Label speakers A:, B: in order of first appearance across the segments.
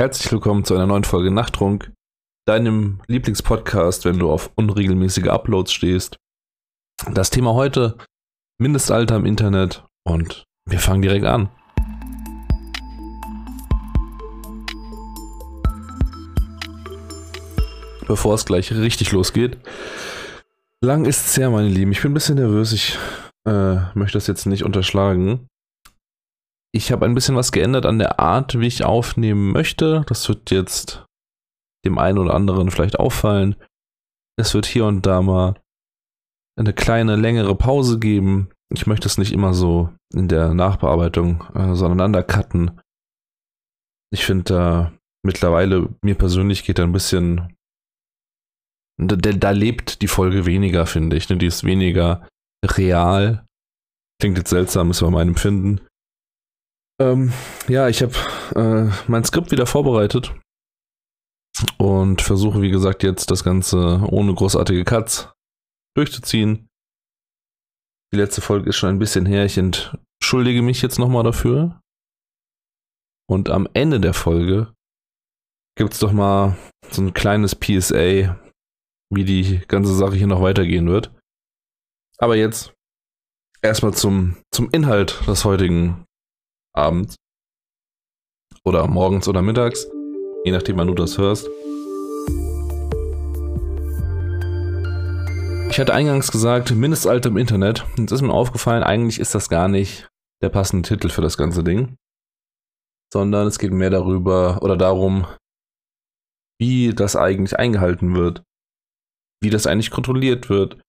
A: Herzlich willkommen zu einer neuen Folge Nachtrunk, deinem Lieblingspodcast, wenn du auf unregelmäßige Uploads stehst. Das Thema heute: Mindestalter im Internet und wir fangen direkt an. Bevor es gleich richtig losgeht. Lang ist es her, meine Lieben. Ich bin ein bisschen nervös. Ich äh, möchte das jetzt nicht unterschlagen. Ich habe ein bisschen was geändert an der Art, wie ich aufnehmen möchte. Das wird jetzt dem einen oder anderen vielleicht auffallen. Es wird hier und da mal eine kleine, längere Pause geben. Ich möchte es nicht immer so in der Nachbearbeitung äh, so aneinander cutten. Ich finde da mittlerweile, mir persönlich geht da ein bisschen. Da, da lebt die Folge weniger, finde ich. Ne? Die ist weniger real. Klingt jetzt seltsam, ist aber mein Empfinden. Ähm, ja, ich habe äh, mein Skript wieder vorbereitet und versuche, wie gesagt, jetzt das Ganze ohne großartige Cuts durchzuziehen. Die letzte Folge ist schon ein bisschen her. Ich entschuldige mich jetzt nochmal dafür. Und am Ende der Folge gibt es doch mal so ein kleines PSA, wie die ganze Sache hier noch weitergehen wird. Aber jetzt erstmal zum, zum Inhalt des heutigen abends oder morgens oder mittags, je nachdem, wann du das hörst. Ich hatte eingangs gesagt, Mindestalter im Internet. Jetzt ist mir aufgefallen, eigentlich ist das gar nicht der passende Titel für das ganze Ding. Sondern es geht mehr darüber oder darum, wie das eigentlich eingehalten wird. Wie das eigentlich kontrolliert wird.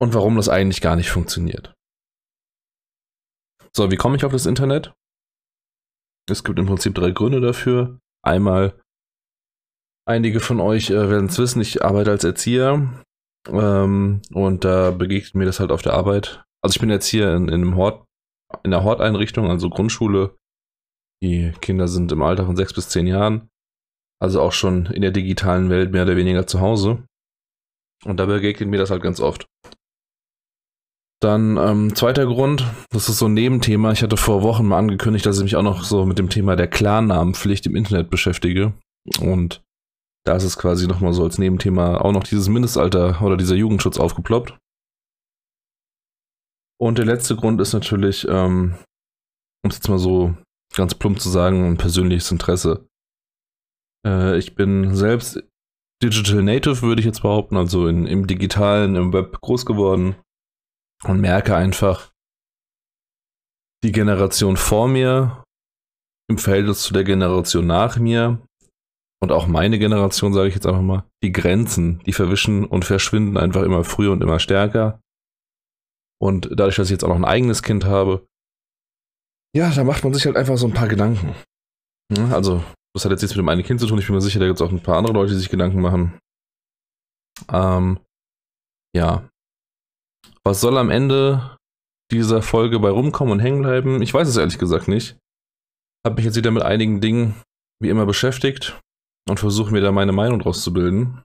A: Und warum das eigentlich gar nicht funktioniert. So, wie komme ich auf das Internet? Es gibt im Prinzip drei Gründe dafür. Einmal, einige von euch äh, werden es wissen, ich arbeite als Erzieher ähm, und da begegnet mir das halt auf der Arbeit. Also ich bin jetzt hier in, in einem Hort, in der Horteinrichtung, also Grundschule. Die Kinder sind im Alter von sechs bis zehn Jahren, also auch schon in der digitalen Welt mehr oder weniger zu Hause. Und da begegnet mir das halt ganz oft. Dann ähm, zweiter Grund, das ist so ein Nebenthema. Ich hatte vor Wochen mal angekündigt, dass ich mich auch noch so mit dem Thema der Klarnamenpflicht im Internet beschäftige. Und da ist es quasi nochmal so als Nebenthema auch noch dieses Mindestalter oder dieser Jugendschutz aufgeploppt. Und der letzte Grund ist natürlich, ähm, um es jetzt mal so ganz plump zu sagen, ein persönliches Interesse. Äh, ich bin selbst Digital Native, würde ich jetzt behaupten, also in, im Digitalen, im Web groß geworden und merke einfach, die Generation vor mir im Verhältnis zu der Generation nach mir und auch meine Generation, sage ich jetzt einfach mal, die Grenzen, die verwischen und verschwinden einfach immer früher und immer stärker. Und dadurch, dass ich jetzt auch noch ein eigenes Kind habe, ja, da macht man sich halt einfach so ein paar Gedanken. Also, das hat jetzt nichts mit dem einen Kind zu tun. Ich bin mir sicher, da gibt es auch ein paar andere Leute, die sich Gedanken machen. Ähm, ja, was soll am Ende dieser Folge bei rumkommen und hängen bleiben? Ich weiß es ehrlich gesagt nicht. Habe mich jetzt wieder mit einigen Dingen wie immer beschäftigt und versuche mir da meine Meinung draus zu bilden.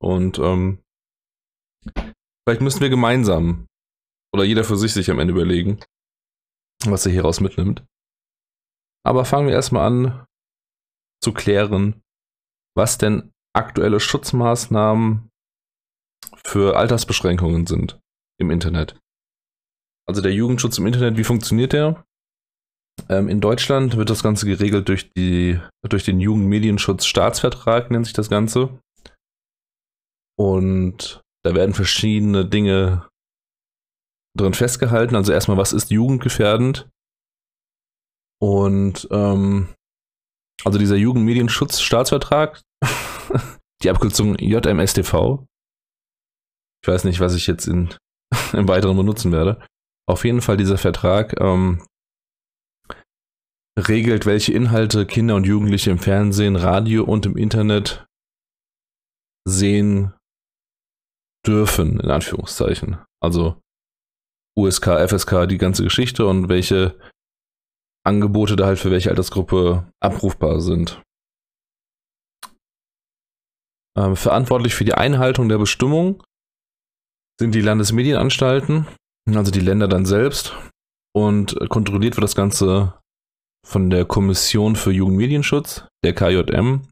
A: Und ähm, vielleicht müssen wir gemeinsam oder jeder für sich sich am Ende überlegen, was er hieraus mitnimmt. Aber fangen wir erstmal an zu klären, was denn aktuelle Schutzmaßnahmen für Altersbeschränkungen sind im Internet. Also der Jugendschutz im Internet, wie funktioniert der? Ähm, in Deutschland wird das Ganze geregelt durch, die, durch den Jugendmedienschutz-Staatsvertrag, nennt sich das Ganze. Und da werden verschiedene Dinge drin festgehalten. Also erstmal, was ist jugendgefährdend? Und ähm, also dieser Jugendmedienschutz-Staatsvertrag, die Abkürzung JMSTV. Ich weiß nicht, was ich jetzt in im Weiteren benutzen werde. Auf jeden Fall dieser Vertrag ähm, regelt, welche Inhalte Kinder und Jugendliche im Fernsehen, Radio und im Internet sehen dürfen, in Anführungszeichen. Also USK, FSK, die ganze Geschichte und welche Angebote da halt für welche Altersgruppe abrufbar sind. Ähm, verantwortlich für die Einhaltung der Bestimmung sind die Landesmedienanstalten, also die Länder dann selbst. Und kontrolliert wird das Ganze von der Kommission für Jugendmedienschutz, der KJM.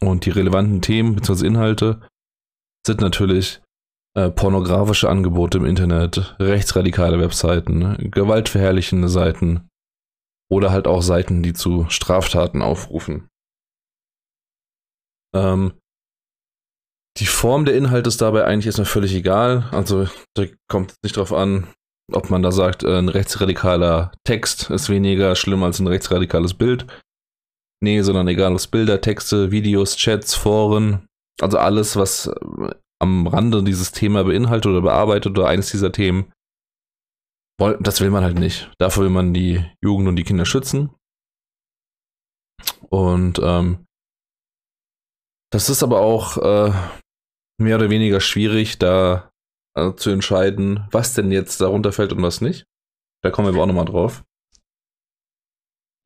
A: Und die relevanten Themen bzw. Inhalte sind natürlich äh, pornografische Angebote im Internet, rechtsradikale Webseiten, gewaltverherrlichende Seiten oder halt auch Seiten, die zu Straftaten aufrufen. Ähm, die Form der Inhalte ist dabei eigentlich erstmal völlig egal. Also da kommt es nicht drauf an, ob man da sagt, äh, ein rechtsradikaler Text ist weniger schlimm als ein rechtsradikales Bild. Nee, sondern egal, ob Bilder, Texte, Videos, Chats, Foren, also alles, was äh, am Rande dieses Thema beinhaltet oder bearbeitet oder eines dieser Themen, das will man halt nicht. Dafür will man die Jugend und die Kinder schützen. Und ähm, das ist aber auch äh, mehr oder weniger schwierig, da äh, zu entscheiden, was denn jetzt darunter fällt und was nicht. Da kommen wir aber auch nochmal drauf.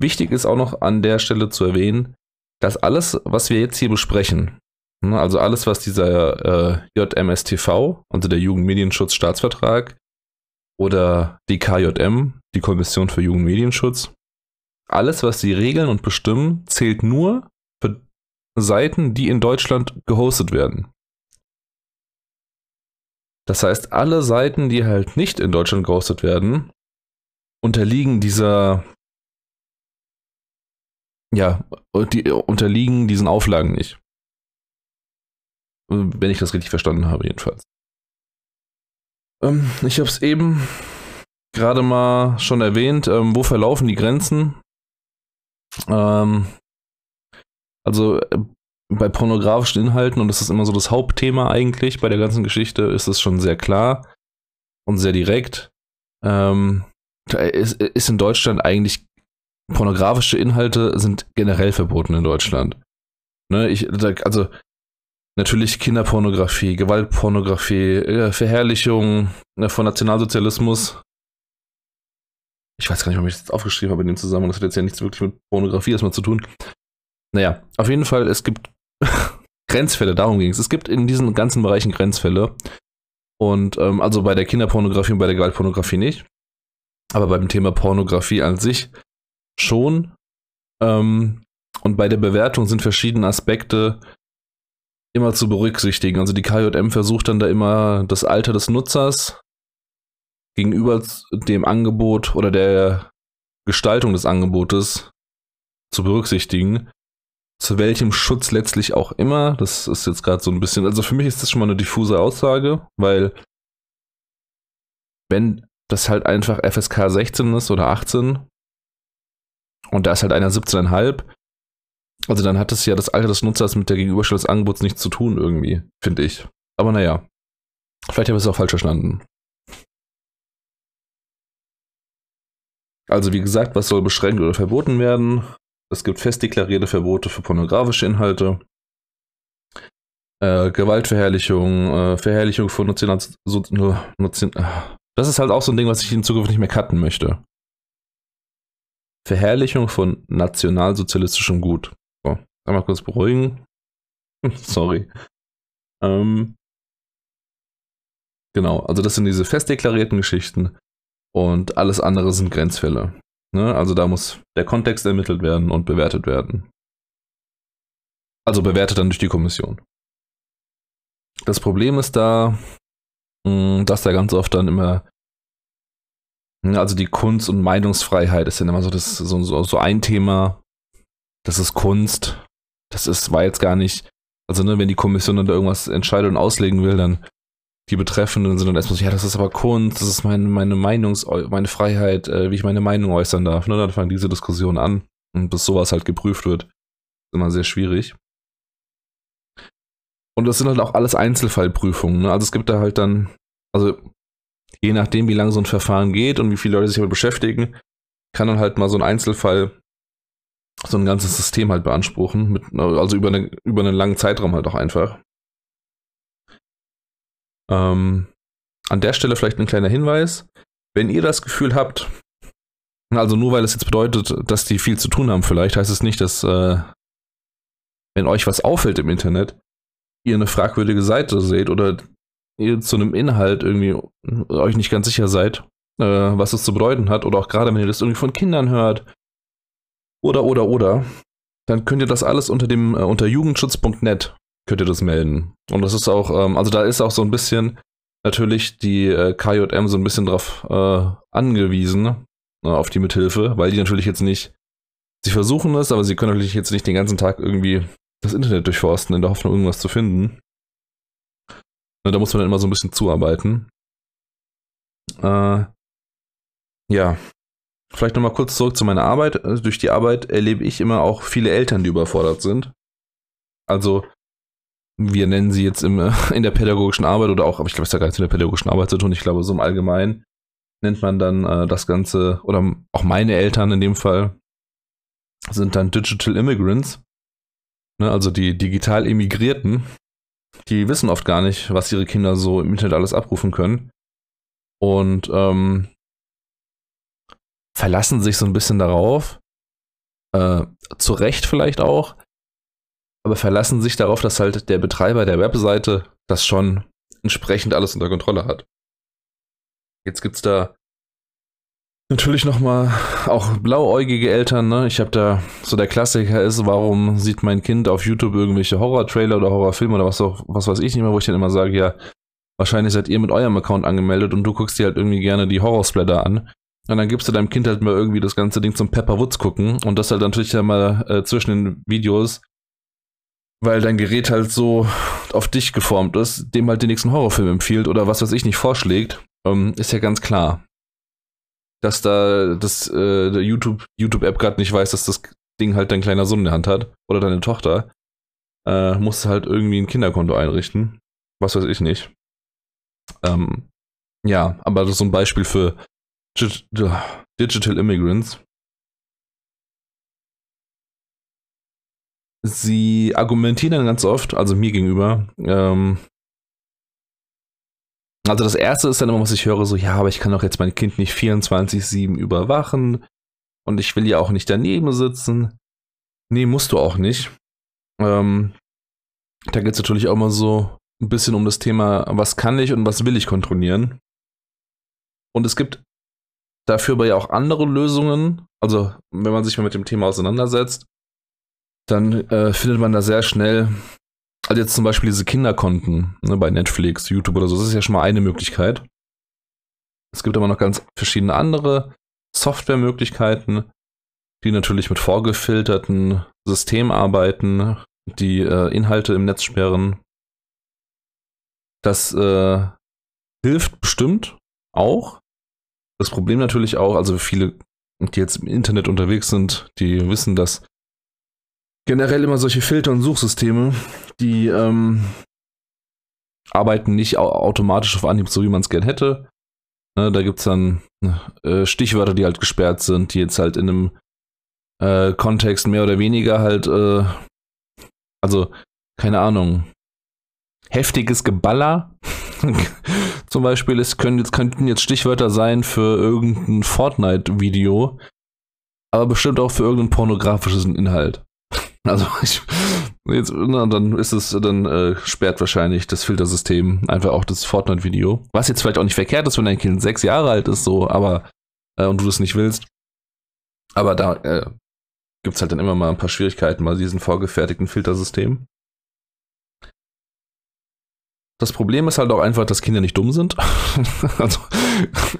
A: Wichtig ist auch noch an der Stelle zu erwähnen, dass alles, was wir jetzt hier besprechen, ne, also alles, was dieser äh, JMSTV, also der Jugendmedienschutzstaatsvertrag, oder die KJM, die Kommission für Jugendmedienschutz, alles, was sie regeln und bestimmen, zählt nur für Seiten, die in Deutschland gehostet werden. Das heißt, alle Seiten, die halt nicht in Deutschland gehostet werden, unterliegen dieser, ja, die unterliegen diesen Auflagen nicht. Wenn ich das richtig verstanden habe, jedenfalls. Ähm, ich habe es eben gerade mal schon erwähnt. Ähm, wo verlaufen die Grenzen? Ähm, also äh, bei pornografischen Inhalten, und das ist immer so das Hauptthema eigentlich bei der ganzen Geschichte, ist es schon sehr klar und sehr direkt. Ähm, ist, ist in Deutschland eigentlich pornografische Inhalte sind generell verboten in Deutschland. Ne, ich, also natürlich Kinderpornografie, Gewaltpornografie, äh, Verherrlichung ne, von Nationalsozialismus. Ich weiß gar nicht, ob ich das aufgeschrieben habe in dem Zusammenhang. Das hat jetzt ja nichts wirklich mit Pornografie erstmal zu tun. Naja, auf jeden Fall, es gibt Grenzfälle, darum ging es. Es gibt in diesen ganzen Bereichen Grenzfälle. Und ähm, also bei der Kinderpornografie und bei der Gewaltpornografie nicht. Aber beim Thema Pornografie an sich schon. Ähm, und bei der Bewertung sind verschiedene Aspekte immer zu berücksichtigen. Also die KJM versucht dann da immer das Alter des Nutzers gegenüber dem Angebot oder der Gestaltung des Angebotes zu berücksichtigen zu welchem Schutz letztlich auch immer. Das ist jetzt gerade so ein bisschen, also für mich ist das schon mal eine diffuse Aussage, weil wenn das halt einfach FSK 16 ist oder 18 und da ist halt einer 17,5, also dann hat es ja das Alter des Nutzers mit der Gegenüberstellung des Angebots nichts zu tun irgendwie, finde ich. Aber naja, vielleicht habe ich es auch falsch verstanden. Also wie gesagt, was soll beschränkt oder verboten werden? Es gibt fest deklarierte Verbote für pornografische Inhalte. Äh, Gewaltverherrlichung, äh, Verherrlichung von nur, ah. das ist halt auch so ein Ding, was ich in Zukunft nicht mehr cutten möchte. Verherrlichung von nationalsozialistischem Gut. So, einmal kurz beruhigen. Sorry. Ähm, genau, also das sind diese fest deklarierten Geschichten und alles andere sind Grenzfälle. Ne? Also da muss der Kontext ermittelt werden und bewertet werden. Also bewertet dann durch die Kommission. Das Problem ist da, hm, dass da ganz oft dann immer, hm, also die Kunst- und Meinungsfreiheit ist dann immer so, das, so, so, ein Thema. Das ist Kunst. Das ist, war jetzt gar nicht, also ne, wenn die Kommission dann da irgendwas entscheidet und auslegen will, dann die Betreffenden sind dann erstmal so, ja, das ist aber Kunst, das ist mein, meine Meinungs, meine Freiheit, äh, wie ich meine Meinung äußern darf. Ne? Dann fangen diese Diskussionen an. Und bis sowas halt geprüft wird, ist immer sehr schwierig. Und das sind halt auch alles Einzelfallprüfungen. Ne? Also es gibt da halt dann, also je nachdem, wie lange so ein Verfahren geht und wie viele Leute sich damit beschäftigen, kann dann halt mal so ein Einzelfall so ein ganzes System halt beanspruchen, mit, also über, eine, über einen langen Zeitraum halt auch einfach. Ähm, an der Stelle vielleicht ein kleiner Hinweis. Wenn ihr das Gefühl habt, also nur weil es jetzt bedeutet, dass die viel zu tun haben, vielleicht heißt es nicht, dass äh, wenn euch was auffällt im Internet, ihr eine fragwürdige Seite seht oder ihr zu einem Inhalt irgendwie euch nicht ganz sicher seid, äh, was es zu bedeuten hat, oder auch gerade wenn ihr das irgendwie von Kindern hört oder, oder, oder, dann könnt ihr das alles unter dem, äh, unter jugendschutz.net könnt ihr das melden. Und das ist auch, ähm, also da ist auch so ein bisschen natürlich die äh, KJM so ein bisschen drauf äh, angewiesen, äh, auf die Mithilfe, weil die natürlich jetzt nicht, sie versuchen es, aber sie können natürlich jetzt nicht den ganzen Tag irgendwie das Internet durchforsten in der Hoffnung, irgendwas zu finden. Da muss man dann immer so ein bisschen zuarbeiten. Äh, ja. Vielleicht nochmal kurz zurück zu meiner Arbeit. Also durch die Arbeit erlebe ich immer auch viele Eltern, die überfordert sind. Also, wir nennen sie jetzt im, in der pädagogischen Arbeit oder auch, aber ich glaube, es hat gar nichts mit der pädagogischen Arbeit zu tun. Ich glaube, so im Allgemeinen nennt man dann äh, das Ganze, oder auch meine Eltern in dem Fall, sind dann Digital Immigrants. Ne, also die digital Emigrierten, die wissen oft gar nicht, was ihre Kinder so im Internet alles abrufen können. Und ähm, verlassen sich so ein bisschen darauf, äh, zu Recht vielleicht auch, aber verlassen sich darauf, dass halt der Betreiber der Webseite das schon entsprechend alles unter Kontrolle hat. Jetzt gibt's da Natürlich nochmal auch blauäugige Eltern, ne? Ich habe da, so der Klassiker ist, warum sieht mein Kind auf YouTube irgendwelche Horror-Trailer oder Horrorfilme oder was auch, was weiß ich nicht mehr, wo ich dann immer sage, ja, wahrscheinlich seid ihr mit eurem Account angemeldet und du guckst dir halt irgendwie gerne die Horrorsplatter an. Und dann gibst du deinem Kind halt mal irgendwie das ganze Ding zum Pepper Woods gucken und das halt natürlich ja mal äh, zwischen den Videos, weil dein Gerät halt so auf dich geformt ist, dem halt den nächsten Horrorfilm empfiehlt oder was weiß ich nicht vorschlägt, ähm, ist ja ganz klar dass da das äh, der YouTube YouTube App gerade nicht weiß, dass das Ding halt dein kleiner Sohn in der Hand hat oder deine Tochter, äh, musst halt irgendwie ein Kinderkonto einrichten, was weiß ich nicht. Ähm, ja, aber das ist so ein Beispiel für Digital Immigrants. Sie argumentieren dann ganz oft, also mir gegenüber, ähm, also das erste ist dann immer, was ich höre, so, ja, aber ich kann doch jetzt mein Kind nicht 24-7 überwachen und ich will ja auch nicht daneben sitzen. Nee, musst du auch nicht. Ähm, da geht es natürlich auch mal so ein bisschen um das Thema, was kann ich und was will ich kontrollieren. Und es gibt dafür aber ja auch andere Lösungen. Also, wenn man sich mal mit dem Thema auseinandersetzt, dann äh, findet man da sehr schnell also jetzt zum Beispiel diese Kinderkonten ne, bei Netflix, YouTube oder so, das ist ja schon mal eine Möglichkeit. Es gibt aber noch ganz verschiedene andere Softwaremöglichkeiten, die natürlich mit vorgefilterten Systemen arbeiten, die äh, Inhalte im Netz sperren. Das äh, hilft bestimmt auch. Das Problem natürlich auch, also viele, die jetzt im Internet unterwegs sind, die wissen, dass generell immer solche Filter und Suchsysteme, die ähm, arbeiten nicht automatisch auf Anhieb, so wie man es gern hätte. Ne, da gibt es dann äh, Stichwörter, die halt gesperrt sind, die jetzt halt in einem äh, Kontext mehr oder weniger halt, äh, also, keine Ahnung, heftiges Geballer. Zum Beispiel, es können jetzt, könnten jetzt Stichwörter sein für irgendein Fortnite-Video, aber bestimmt auch für irgendeinen pornografischen Inhalt. Also ich, jetzt, na, dann ist es, dann äh, sperrt wahrscheinlich das Filtersystem einfach auch das Fortnite-Video. Was jetzt vielleicht auch nicht verkehrt ist, wenn dein Kind sechs Jahre alt ist, so, aber äh, und du das nicht willst. Aber da äh, gibt es halt dann immer mal ein paar Schwierigkeiten bei diesen vorgefertigten Filtersystemen. Das Problem ist halt auch einfach, dass Kinder nicht dumm sind. also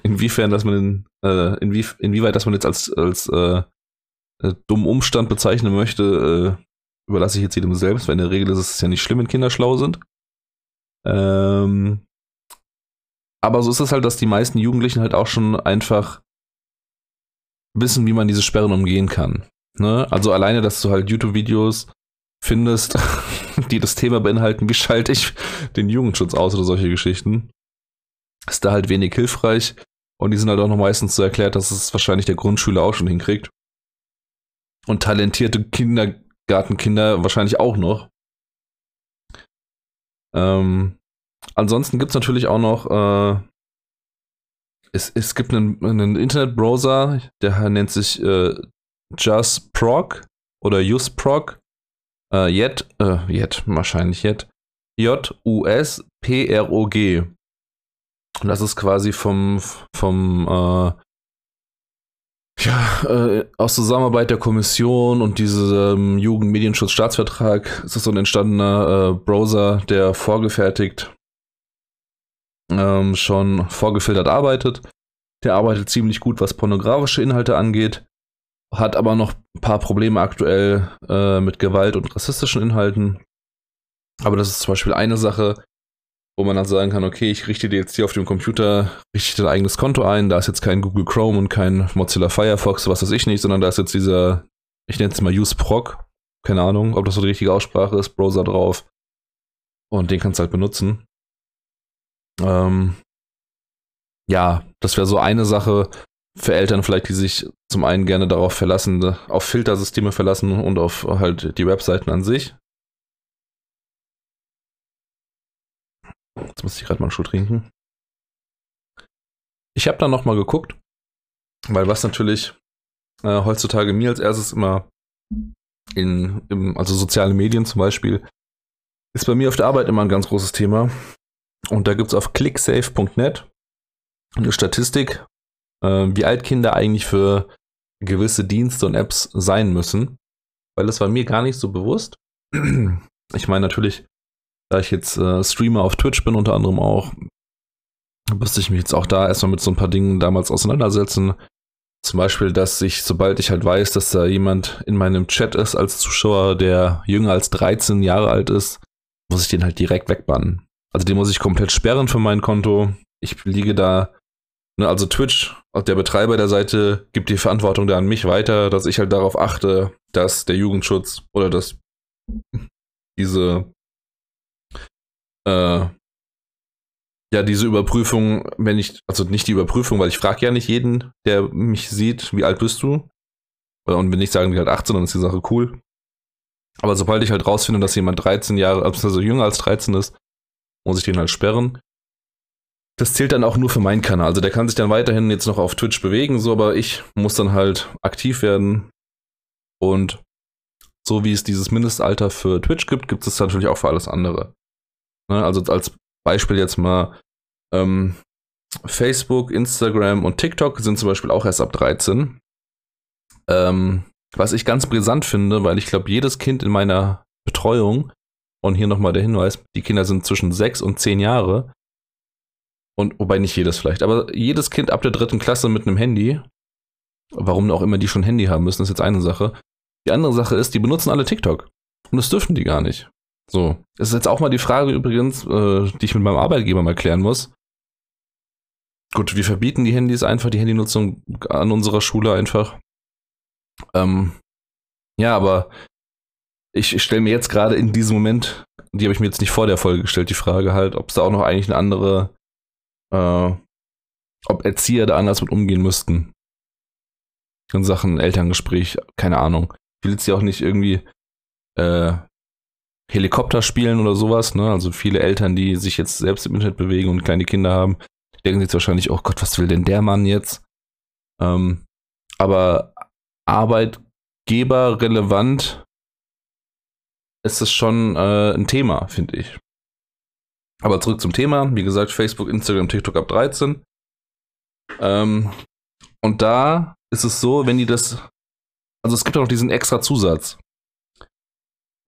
A: inwiefern, dass man äh, inwie, inwieweit, dass man jetzt als, als äh, äh, dummen Umstand bezeichnen möchte, äh, überlasse ich jetzt jedem selbst, weil in der Regel ist es ja nicht schlimm, wenn Kinder schlau sind. Ähm, aber so ist es halt, dass die meisten Jugendlichen halt auch schon einfach wissen, wie man diese Sperren umgehen kann. Ne? Also alleine, dass du halt YouTube-Videos findest, die das Thema beinhalten, wie schalte ich den Jugendschutz aus oder solche Geschichten, ist da halt wenig hilfreich. Und die sind halt auch noch meistens so erklärt, dass es wahrscheinlich der Grundschüler auch schon hinkriegt. Und talentierte Kindergartenkinder wahrscheinlich auch noch. Ähm, ansonsten gibt es natürlich auch noch, äh, es, es gibt einen, einen Internetbrowser, der nennt sich äh, JustProg oder JustProg. Äh, Jet, äh, Jet, wahrscheinlich Jet. J-U-S-P-R-O-G. Und das ist quasi vom, vom äh, ja, äh, aus Zusammenarbeit der Kommission und diesem Jugendmedienschutzstaatsvertrag ist das so ein entstandener äh, Browser, der vorgefertigt ähm, schon vorgefiltert arbeitet. Der arbeitet ziemlich gut, was pornografische Inhalte angeht, hat aber noch ein paar Probleme aktuell äh, mit Gewalt und rassistischen Inhalten. Aber das ist zum Beispiel eine Sache, wo man dann sagen kann, okay, ich richte dir jetzt hier auf dem Computer, richte dein eigenes Konto ein, da ist jetzt kein Google Chrome und kein Mozilla Firefox, was weiß ich nicht, sondern da ist jetzt dieser, ich nenne es mal UseProc, keine Ahnung, ob das so die richtige Aussprache ist, Browser drauf. Und den kannst du halt benutzen. Ähm, ja, das wäre so eine Sache für Eltern vielleicht, die sich zum einen gerne darauf verlassen, auf Filtersysteme verlassen und auf halt die Webseiten an sich. Jetzt muss ich gerade mal einen Schuh trinken. Ich habe dann nochmal geguckt, weil was natürlich äh, heutzutage mir als erstes immer in, im, also soziale Medien zum Beispiel, ist bei mir auf der Arbeit immer ein ganz großes Thema. Und da gibt es auf clicksafe.net eine Statistik, äh, wie alt Kinder eigentlich für gewisse Dienste und Apps sein müssen. Weil das war mir gar nicht so bewusst. Ich meine natürlich, da ich jetzt äh, Streamer auf Twitch bin, unter anderem auch, musste ich mich jetzt auch da erstmal mit so ein paar Dingen damals auseinandersetzen. Zum Beispiel, dass ich, sobald ich halt weiß, dass da jemand in meinem Chat ist als Zuschauer, der jünger als 13 Jahre alt ist, muss ich den halt direkt wegbannen. Also den muss ich komplett sperren für mein Konto. Ich liege da, ne, also Twitch, der Betreiber der Seite, gibt die Verantwortung da an mich weiter, dass ich halt darauf achte, dass der Jugendschutz oder dass diese äh, ja, diese Überprüfung, wenn ich, also nicht die Überprüfung, weil ich frage ja nicht jeden, der mich sieht, wie alt bist du? Und wenn ich sagen die halt 18, dann ist die Sache cool. Aber sobald ich halt rausfinde, dass jemand 13 Jahre, also jünger als 13 ist, muss ich den halt sperren. Das zählt dann auch nur für meinen Kanal. Also der kann sich dann weiterhin jetzt noch auf Twitch bewegen, so, aber ich muss dann halt aktiv werden. Und so wie es dieses Mindestalter für Twitch gibt, gibt es natürlich auch für alles andere. Ne, also als Beispiel jetzt mal ähm, Facebook, Instagram und TikTok sind zum Beispiel auch erst ab 13. Ähm, was ich ganz brisant finde, weil ich glaube, jedes Kind in meiner Betreuung und hier nochmal der Hinweis, die Kinder sind zwischen sechs und zehn Jahre. Und wobei nicht jedes vielleicht, aber jedes Kind ab der dritten Klasse mit einem Handy, warum auch immer die schon Handy haben müssen, ist jetzt eine Sache. Die andere Sache ist, die benutzen alle TikTok. Und das dürfen die gar nicht. So. Das ist jetzt auch mal die Frage übrigens, äh, die ich mit meinem Arbeitgeber mal klären muss. Gut, wir verbieten die Handys einfach, die Handynutzung an unserer Schule einfach. Ähm, ja, aber ich, ich stelle mir jetzt gerade in diesem Moment, die habe ich mir jetzt nicht vor der Folge gestellt, die Frage halt, ob es da auch noch eigentlich eine andere, äh, ob Erzieher da anders mit umgehen müssten. In Sachen Elterngespräch, keine Ahnung. Ich will jetzt ja auch nicht irgendwie äh, Helikopter spielen oder sowas, ne? Also viele Eltern, die sich jetzt selbst im Internet bewegen und kleine Kinder haben, denken sich wahrscheinlich, oh Gott, was will denn der Mann jetzt? Ähm, aber Arbeitgeber relevant ist es schon äh, ein Thema, finde ich. Aber zurück zum Thema. Wie gesagt, Facebook, Instagram, TikTok ab 13. Ähm, und da ist es so, wenn die das. Also es gibt auch noch diesen extra Zusatz.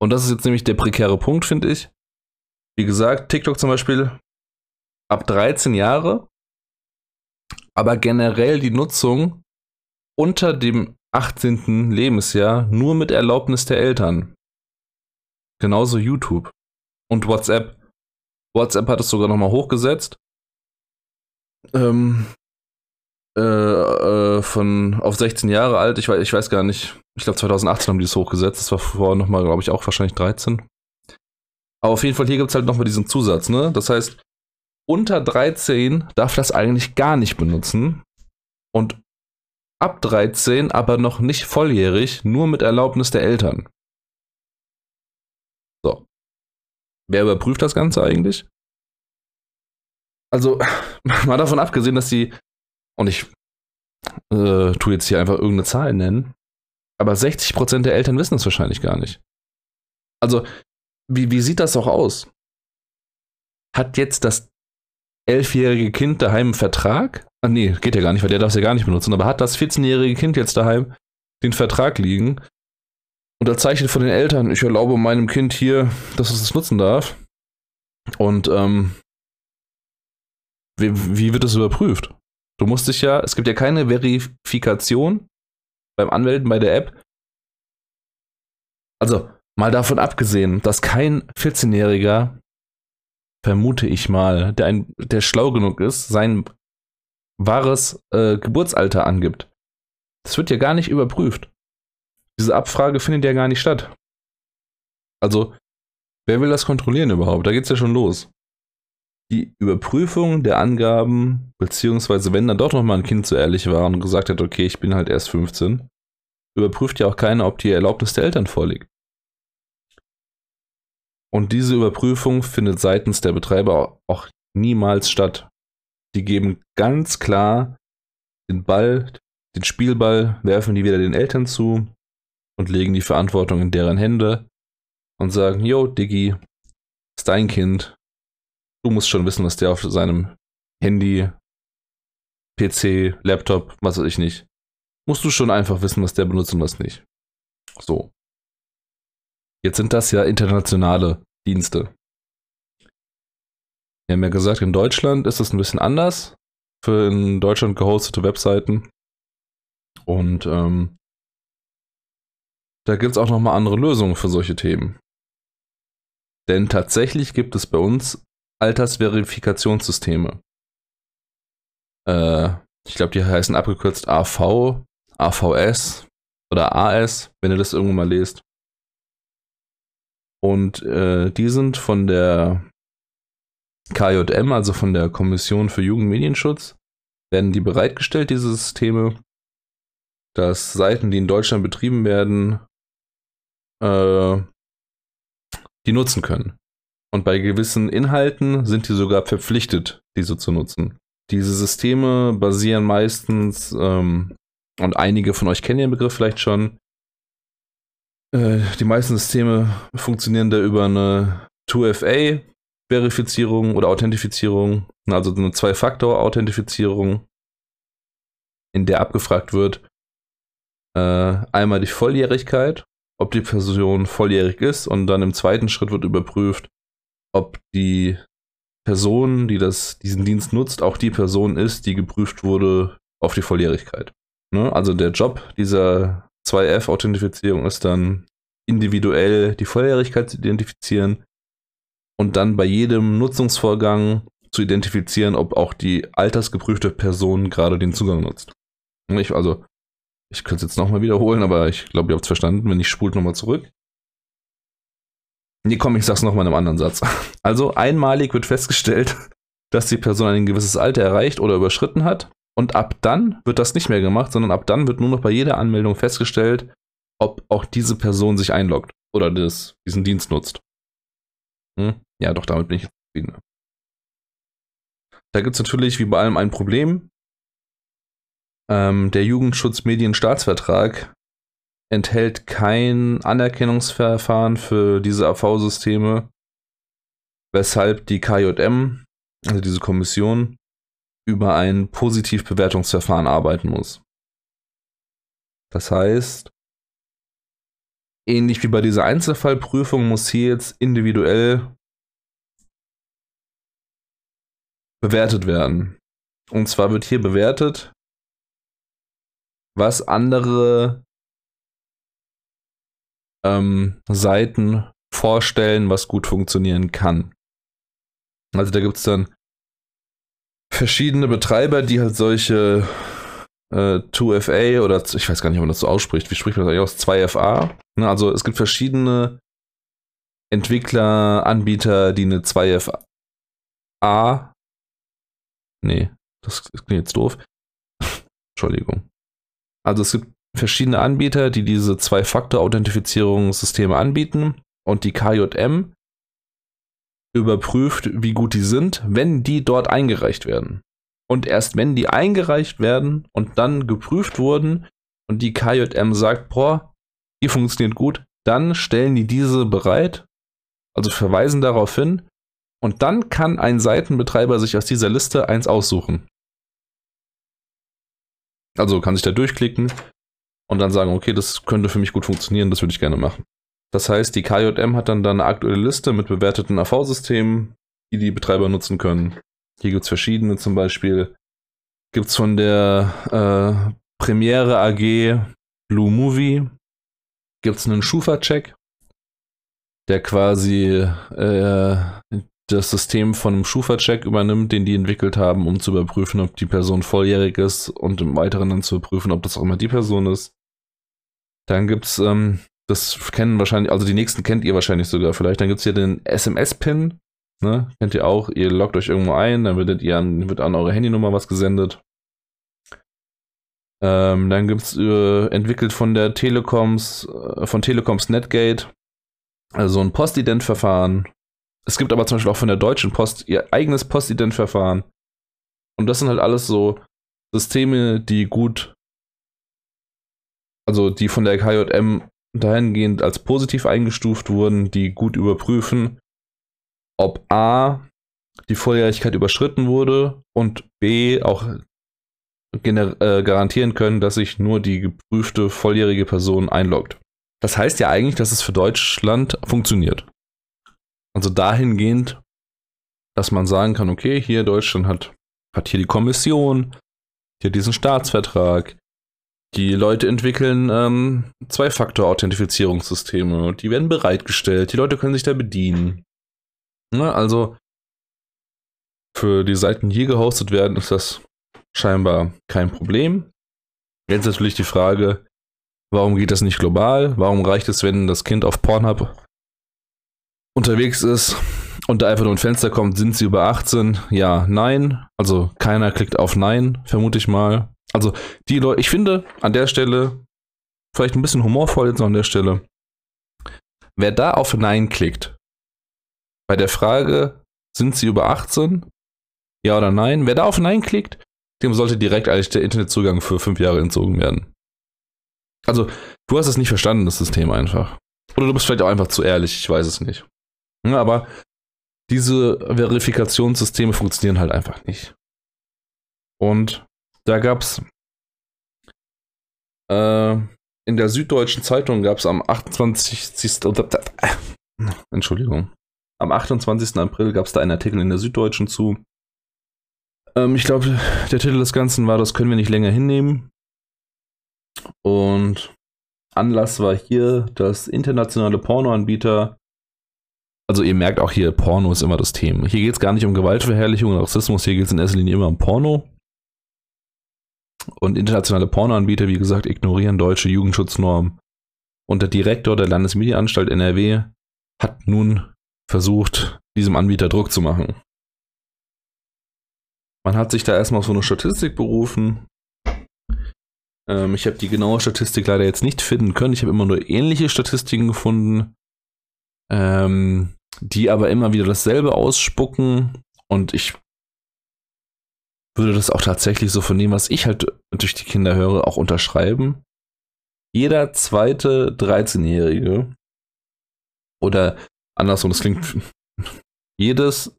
A: Und das ist jetzt nämlich der prekäre Punkt, finde ich. Wie gesagt, TikTok zum Beispiel ab 13 Jahre, aber generell die Nutzung unter dem 18. Lebensjahr nur mit Erlaubnis der Eltern. Genauso YouTube und WhatsApp. WhatsApp hat es sogar nochmal hochgesetzt. Ähm, äh, äh, von auf 16 Jahre alt. Ich weiß, ich weiß gar nicht. Ich glaube 2018 haben die es hochgesetzt. Das war vorher nochmal, glaube ich, auch wahrscheinlich 13. Aber auf jeden Fall, hier gibt es halt nochmal diesen Zusatz, ne? Das heißt, unter 13 darf das eigentlich gar nicht benutzen. Und ab 13 aber noch nicht volljährig, nur mit Erlaubnis der Eltern. So. Wer überprüft das Ganze eigentlich? Also, mal davon abgesehen, dass sie, und ich äh, tue jetzt hier einfach irgendeine Zahl nennen, aber 60% der Eltern wissen es wahrscheinlich gar nicht. Also, wie, wie sieht das auch aus? Hat jetzt das elfjährige Kind daheim einen Vertrag? Ah, nee, geht ja gar nicht, weil der darf es ja gar nicht benutzen. Aber hat das 14-jährige Kind jetzt daheim den Vertrag liegen, unterzeichnet von den Eltern, ich erlaube meinem Kind hier, dass es das nutzen darf. Und ähm, wie, wie wird das überprüft? Du musst dich ja, es gibt ja keine Verifikation beim Anmelden bei der App. Also, mal davon abgesehen, dass kein 14-Jähriger, vermute ich mal, der, ein, der schlau genug ist, sein wahres äh, Geburtsalter angibt. Das wird ja gar nicht überprüft. Diese Abfrage findet ja gar nicht statt. Also, wer will das kontrollieren überhaupt? Da geht's ja schon los die Überprüfung der Angaben, beziehungsweise wenn dann doch nochmal ein Kind so ehrlich war und gesagt hat, okay, ich bin halt erst 15, überprüft ja auch keiner, ob die Erlaubnis der Eltern vorliegt. Und diese Überprüfung findet seitens der Betreiber auch niemals statt. Die geben ganz klar den Ball, den Spielball, werfen die wieder den Eltern zu und legen die Verantwortung in deren Hände und sagen, jo, Diggi, ist dein Kind, du musst schon wissen, was der auf seinem Handy, PC, Laptop, was weiß ich nicht. Musst du schon einfach wissen, was der benutzt und was nicht. So. Jetzt sind das ja internationale Dienste. Wir haben ja gesagt, in Deutschland ist das ein bisschen anders für in Deutschland gehostete Webseiten. Und ähm, da gibt es auch nochmal andere Lösungen für solche Themen. Denn tatsächlich gibt es bei uns Altersverifikationssysteme. Äh, ich glaube, die heißen abgekürzt AV, AVS oder AS, wenn ihr das irgendwann mal lest. Und äh, die sind von der KJM, also von der Kommission für Jugendmedienschutz, werden die bereitgestellt, diese Systeme, dass Seiten, die in Deutschland betrieben werden, äh, die nutzen können. Und bei gewissen Inhalten sind die sogar verpflichtet, diese zu nutzen. Diese Systeme basieren meistens, ähm, und einige von euch kennen den Begriff vielleicht schon, äh, die meisten Systeme funktionieren da über eine 2FA-Verifizierung oder Authentifizierung, also eine Zwei-Faktor-Authentifizierung, in der abgefragt wird, äh, einmal die Volljährigkeit, ob die Person volljährig ist und dann im zweiten Schritt wird überprüft, ob die Person, die das, diesen Dienst nutzt, auch die Person ist, die geprüft wurde auf die Volljährigkeit. Ne? Also der Job dieser 2F-Authentifizierung ist dann individuell die Volljährigkeit zu identifizieren und dann bei jedem Nutzungsvorgang zu identifizieren, ob auch die altersgeprüfte Person gerade den Zugang nutzt. Ich, also, ich könnte es jetzt nochmal wiederholen, aber ich glaube, ihr habt es verstanden. Wenn ich spult nochmal zurück. Nee, komm, ich sag's noch mal in einem anderen Satz. Also einmalig wird festgestellt, dass die Person ein gewisses Alter erreicht oder überschritten hat. Und ab dann wird das nicht mehr gemacht, sondern ab dann wird nur noch bei jeder Anmeldung festgestellt, ob auch diese Person sich einloggt oder das, diesen Dienst nutzt. Hm? Ja, doch, damit bin ich zufrieden. Da gibt es natürlich wie bei allem ein Problem. Ähm, der Jugendschutzmedienstaatsvertrag enthält kein Anerkennungsverfahren für diese AV-Systeme, weshalb die KJM, also diese Kommission, über ein Positivbewertungsverfahren arbeiten muss. Das heißt, ähnlich wie bei dieser Einzelfallprüfung muss hier jetzt individuell bewertet werden. Und zwar wird hier bewertet, was andere ähm, Seiten vorstellen, was gut funktionieren kann. Also da gibt es dann verschiedene Betreiber, die halt solche äh, 2FA oder ich weiß gar nicht, ob man das so ausspricht. Wie spricht man das eigentlich aus? 2FA. Ne, also es gibt verschiedene Entwickler, Anbieter, die eine 2FA. Nee, das klingt jetzt doof. Entschuldigung. Also es gibt verschiedene Anbieter, die diese Zwei-Faktor-Authentifizierungssysteme anbieten und die KJM überprüft, wie gut die sind, wenn die dort eingereicht werden. Und erst wenn die eingereicht werden und dann geprüft wurden und die KJM sagt, boah, die funktioniert gut, dann stellen die diese bereit, also verweisen darauf hin und dann kann ein Seitenbetreiber sich aus dieser Liste eins aussuchen. Also kann sich da durchklicken und dann sagen, okay, das könnte für mich gut funktionieren, das würde ich gerne machen. Das heißt, die KJM hat dann, dann eine aktuelle Liste mit bewerteten AV-Systemen, die die Betreiber nutzen können. Hier gibt es verschiedene, zum Beispiel gibt es von der äh, Premiere AG Blue Movie, gibt es einen Schufa-Check, der quasi äh, das System von einem Schufa-Check übernimmt, den die entwickelt haben, um zu überprüfen, ob die Person volljährig ist und im Weiteren dann zu überprüfen, ob das auch immer die Person ist. Dann gibt's, ähm, das kennen wahrscheinlich, also die nächsten kennt ihr wahrscheinlich sogar vielleicht. Dann gibt's hier den SMS-Pin, ne? Kennt ihr auch, ihr loggt euch irgendwo ein, dann werdet ihr an, wird an eure Handynummer was gesendet. Ähm, dann gibt's äh, entwickelt von der Telekoms, äh, von Telekoms Netgate, also ein Postident-Verfahren, es gibt aber zum Beispiel auch von der Deutschen Post ihr eigenes Postident-Verfahren. Und das sind halt alles so Systeme, die gut, also die von der KJM dahingehend als positiv eingestuft wurden, die gut überprüfen, ob A, die Volljährigkeit überschritten wurde und B, auch äh, garantieren können, dass sich nur die geprüfte volljährige Person einloggt. Das heißt ja eigentlich, dass es für Deutschland funktioniert. Also dahingehend, dass man sagen kann, okay, hier Deutschland hat, hat hier die Kommission, hier diesen Staatsvertrag, die Leute entwickeln ähm, Zwei-Faktor-Authentifizierungssysteme, die werden bereitgestellt, die Leute können sich da bedienen. Na, also für die Seiten, die hier gehostet werden, ist das scheinbar kein Problem. Jetzt natürlich die Frage, warum geht das nicht global? Warum reicht es, wenn das Kind auf Pornhub unterwegs ist und da einfach nur ein Fenster kommt, sind sie über 18? Ja, nein. Also keiner klickt auf Nein, vermute ich mal. Also die Leute, ich finde an der Stelle, vielleicht ein bisschen humorvoll jetzt an der Stelle, wer da auf Nein klickt, bei der Frage, sind sie über 18? Ja oder nein? Wer da auf Nein klickt, dem sollte direkt eigentlich der Internetzugang für fünf Jahre entzogen werden. Also, du hast es nicht verstanden, das System einfach. Oder du bist vielleicht auch einfach zu ehrlich, ich weiß es nicht. Ja, aber diese Verifikationssysteme funktionieren halt einfach nicht. Und da gab es äh, in der Süddeutschen Zeitung gab es am 28. Entschuldigung. Am 28. April gab es da einen Artikel in der Süddeutschen zu. Ähm, ich glaube, der Titel des Ganzen war, das können wir nicht länger hinnehmen. Und Anlass war hier, dass internationale Pornoanbieter also ihr merkt auch hier, Porno ist immer das Thema. Hier geht es gar nicht um Gewaltverherrlichung und Rassismus, hier geht es in erster Linie immer um Porno. Und internationale Pornoanbieter, wie gesagt, ignorieren deutsche Jugendschutznormen. Und der Direktor der Landesmedienanstalt NRW hat nun versucht, diesem Anbieter Druck zu machen. Man hat sich da erstmal auf so eine Statistik berufen. Ähm, ich habe die genaue Statistik leider jetzt nicht finden können. Ich habe immer nur ähnliche Statistiken gefunden ähm, die aber immer wieder dasselbe ausspucken und ich würde das auch tatsächlich so von dem, was ich halt durch die Kinder höre, auch unterschreiben. Jeder zweite 13-Jährige oder andersrum, das klingt jedes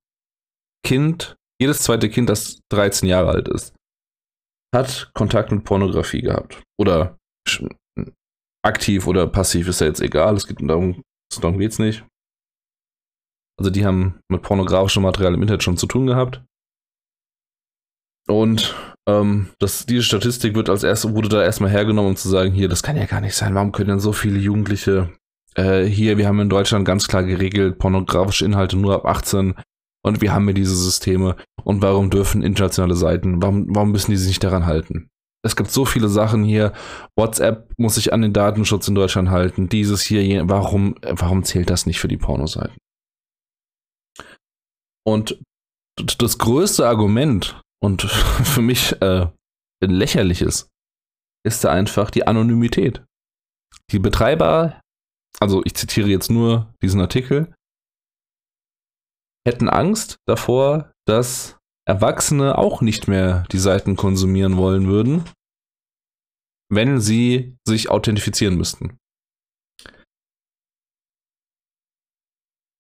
A: Kind, jedes zweite Kind, das 13 Jahre alt ist, hat Kontakt mit Pornografie gehabt. Oder aktiv oder passiv ist ja jetzt egal. Es geht darum, darum geht's nicht. Also die haben mit pornografischem Material im Internet schon zu tun gehabt. Und ähm, das, diese Statistik wird als erstes, wurde da erstmal hergenommen, um zu sagen, hier, das kann ja gar nicht sein. Warum können denn so viele Jugendliche äh, hier, wir haben in Deutschland ganz klar geregelt, pornografische Inhalte nur ab 18 und wir haben ja diese Systeme. Und warum dürfen internationale Seiten, warum, warum müssen die sich nicht daran halten? es gibt so viele Sachen hier. WhatsApp muss sich an den Datenschutz in Deutschland halten. Dieses hier, warum, warum zählt das nicht für die Pornoseiten? Und das größte Argument und für mich äh, ein lächerliches ist da einfach die Anonymität. Die Betreiber, also ich zitiere jetzt nur diesen Artikel, hätten Angst davor, dass Erwachsene auch nicht mehr die Seiten konsumieren wollen würden, wenn sie sich authentifizieren müssten.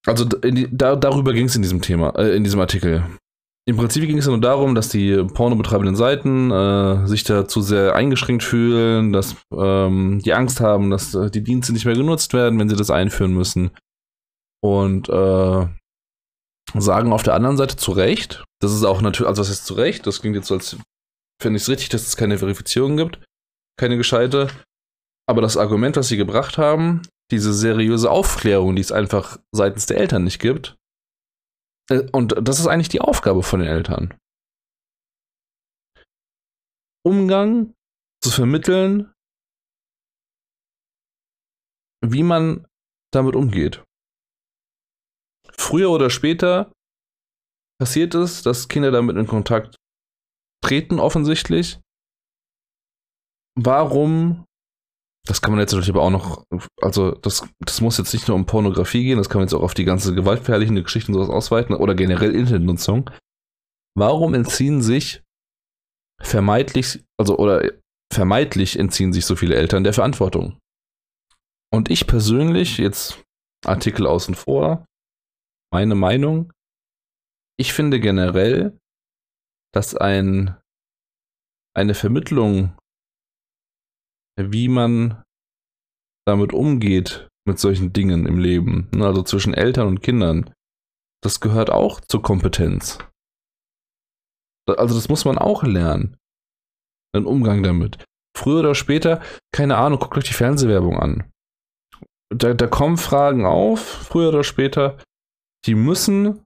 A: Also da, darüber ging es in diesem Thema, äh, in diesem Artikel. Im Prinzip ging es nur darum, dass die pornobetreibenden Seiten äh, sich da zu sehr eingeschränkt fühlen, dass ähm, die Angst haben, dass äh, die Dienste nicht mehr genutzt werden, wenn sie das einführen müssen. Und äh, sagen auf der anderen Seite zu Recht, das ist auch natürlich, also was heißt zu Recht, das klingt jetzt so, als finde ich es richtig, dass es keine Verifizierung gibt, keine gescheite. Aber das Argument, was sie gebracht haben, diese seriöse Aufklärung, die es einfach seitens der Eltern nicht gibt, und das ist eigentlich die Aufgabe von den Eltern. Umgang zu vermitteln, wie man damit umgeht. Früher oder später passiert es, dass Kinder damit in Kontakt treten, offensichtlich. Warum das kann man jetzt natürlich aber auch noch, also das, das muss jetzt nicht nur um Pornografie gehen, das kann man jetzt auch auf die ganze gewaltverherrliche Geschichten sowas ausweiten oder generell Internetnutzung. Warum entziehen sich vermeidlich, also oder vermeidlich entziehen sich so viele Eltern der Verantwortung? Und ich persönlich, jetzt Artikel außen vor, meine Meinung, ich finde generell, dass ein, eine Vermittlung wie man damit umgeht mit solchen Dingen im Leben, ne, also zwischen Eltern und Kindern, das gehört auch zur Kompetenz. Also das muss man auch lernen. Ein Umgang damit. Früher oder später, keine Ahnung, guckt euch die Fernsehwerbung an. Da, da kommen Fragen auf, früher oder später, die müssen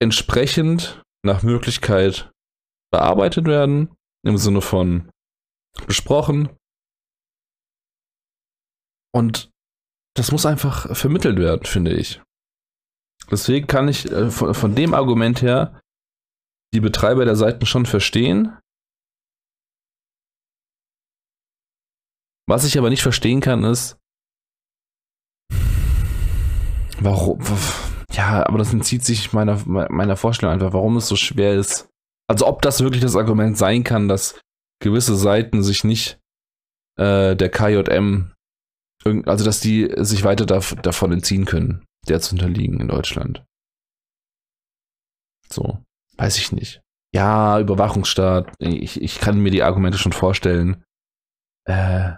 A: entsprechend nach Möglichkeit bearbeitet werden. Im Sinne von, besprochen. Und das muss einfach vermittelt werden, finde ich. Deswegen kann ich äh, von, von, dem Argument her die Betreiber der Seiten schon verstehen. Was ich aber nicht verstehen kann, ist, warum. Ja, aber das entzieht sich meiner, meiner Vorstellung einfach, warum es so schwer ist. Also, ob das wirklich das Argument sein kann, dass gewisse Seiten sich nicht äh, der KJM, also dass die sich weiter da, davon entziehen können, der zu unterliegen in Deutschland. So, weiß ich nicht. Ja, Überwachungsstaat, ich, ich kann mir die Argumente schon vorstellen. Äh,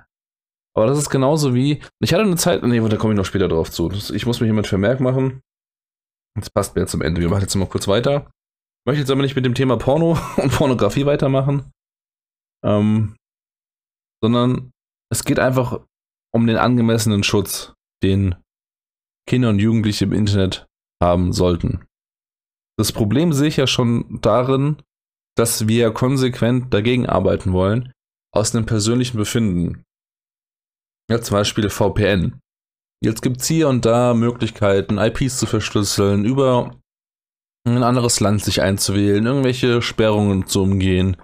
A: aber das ist genauso wie. Ich hatte eine Zeit, nee, da komme ich noch später drauf zu. Ich muss mir mit Vermerk machen. Das passt mir jetzt zum Ende. Wir machen jetzt mal kurz weiter. Ich möchte jetzt aber nicht mit dem Thema Porno und Pornografie weitermachen. Ähm, sondern es geht einfach um den angemessenen Schutz, den Kinder und Jugendliche im Internet haben sollten. Das Problem sehe ich ja schon darin, dass wir konsequent dagegen arbeiten wollen, aus einem persönlichen Befinden. Ja, zum Beispiel VPN. Jetzt gibt es hier und da Möglichkeiten, IPs zu verschlüsseln, über ein anderes Land sich einzuwählen, irgendwelche Sperrungen zu umgehen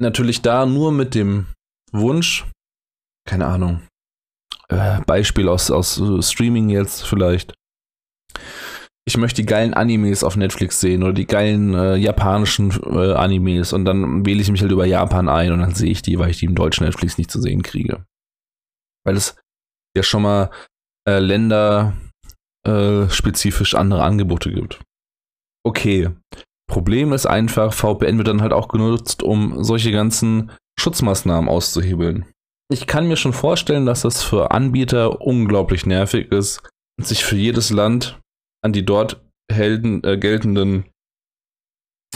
A: natürlich da nur mit dem Wunsch, keine Ahnung, äh, Beispiel aus, aus Streaming jetzt vielleicht. Ich möchte die geilen Animes auf Netflix sehen oder die geilen äh, japanischen äh, Animes und dann wähle ich mich halt über Japan ein und dann sehe ich die, weil ich die im deutschen Netflix nicht zu sehen kriege. Weil es ja schon mal äh, länderspezifisch äh, andere Angebote gibt. Okay, Problem ist einfach, VPN wird dann halt auch genutzt, um solche ganzen Schutzmaßnahmen auszuhebeln. Ich kann mir schon vorstellen, dass das für Anbieter unglaublich nervig ist, sich für jedes Land an die dort helden, äh, geltenden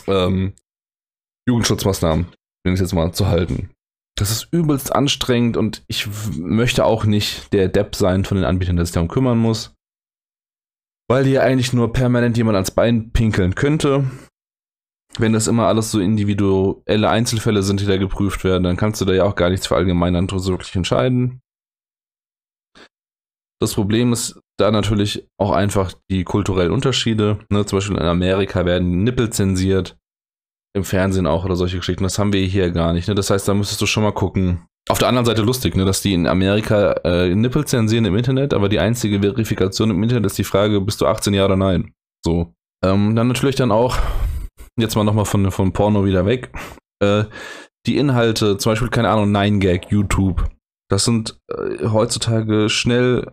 A: ähm, Jugendschutzmaßnahmen, wenn ich jetzt mal zu halten. Das ist übelst anstrengend und ich möchte auch nicht der Depp sein von den Anbietern, der sich darum kümmern muss. Weil hier eigentlich nur permanent jemand ans Bein pinkeln könnte wenn das immer alles so individuelle Einzelfälle sind, die da geprüft werden, dann kannst du da ja auch gar nichts verallgemeinern so wirklich entscheiden. Das Problem ist da natürlich auch einfach die kulturellen Unterschiede. Ne? Zum Beispiel in Amerika werden Nippel zensiert, im Fernsehen auch oder solche Geschichten. Das haben wir hier gar nicht. Ne? Das heißt, da müsstest du schon mal gucken. Auf der anderen Seite lustig, ne? dass die in Amerika äh, Nippel zensieren im Internet, aber die einzige Verifikation im Internet ist die Frage, bist du 18 Jahre oder nein? So. Ähm, dann natürlich dann auch jetzt mal nochmal von, von Porno wieder weg. Äh, die Inhalte, zum Beispiel, keine Ahnung, 9gag, YouTube, das sind äh, heutzutage schnell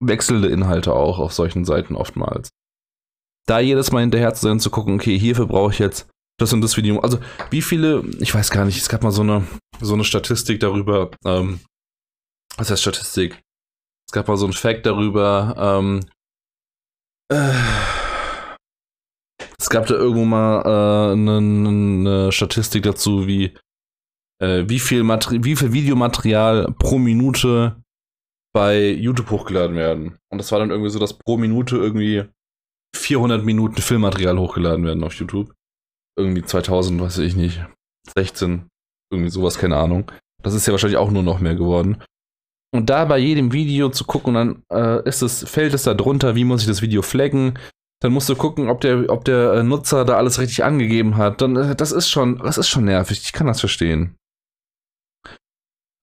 A: wechselnde Inhalte auch auf solchen Seiten oftmals. da jedes Mal hinterher zu sein, zu gucken, okay, hierfür brauche ich jetzt das und das Video. Also, wie viele, ich weiß gar nicht, es gab mal so eine, so eine Statistik darüber, ähm, was heißt Statistik? Es gab mal so ein Fact darüber, ähm, äh, es gab da irgendwo mal äh, eine, eine Statistik dazu, wie, äh, wie, viel wie viel Videomaterial pro Minute bei YouTube hochgeladen werden. Und das war dann irgendwie so, dass pro Minute irgendwie 400 Minuten Filmmaterial hochgeladen werden auf YouTube. Irgendwie 2000, weiß ich nicht, 16, irgendwie sowas, keine Ahnung. Das ist ja wahrscheinlich auch nur noch mehr geworden. Und da bei jedem Video zu gucken, dann äh, ist es, fällt es da drunter, wie muss ich das Video flaggen. Dann musst du gucken, ob der, ob der äh, Nutzer da alles richtig angegeben hat. Dann, äh, das ist schon, das ist schon nervig. Ich kann das verstehen.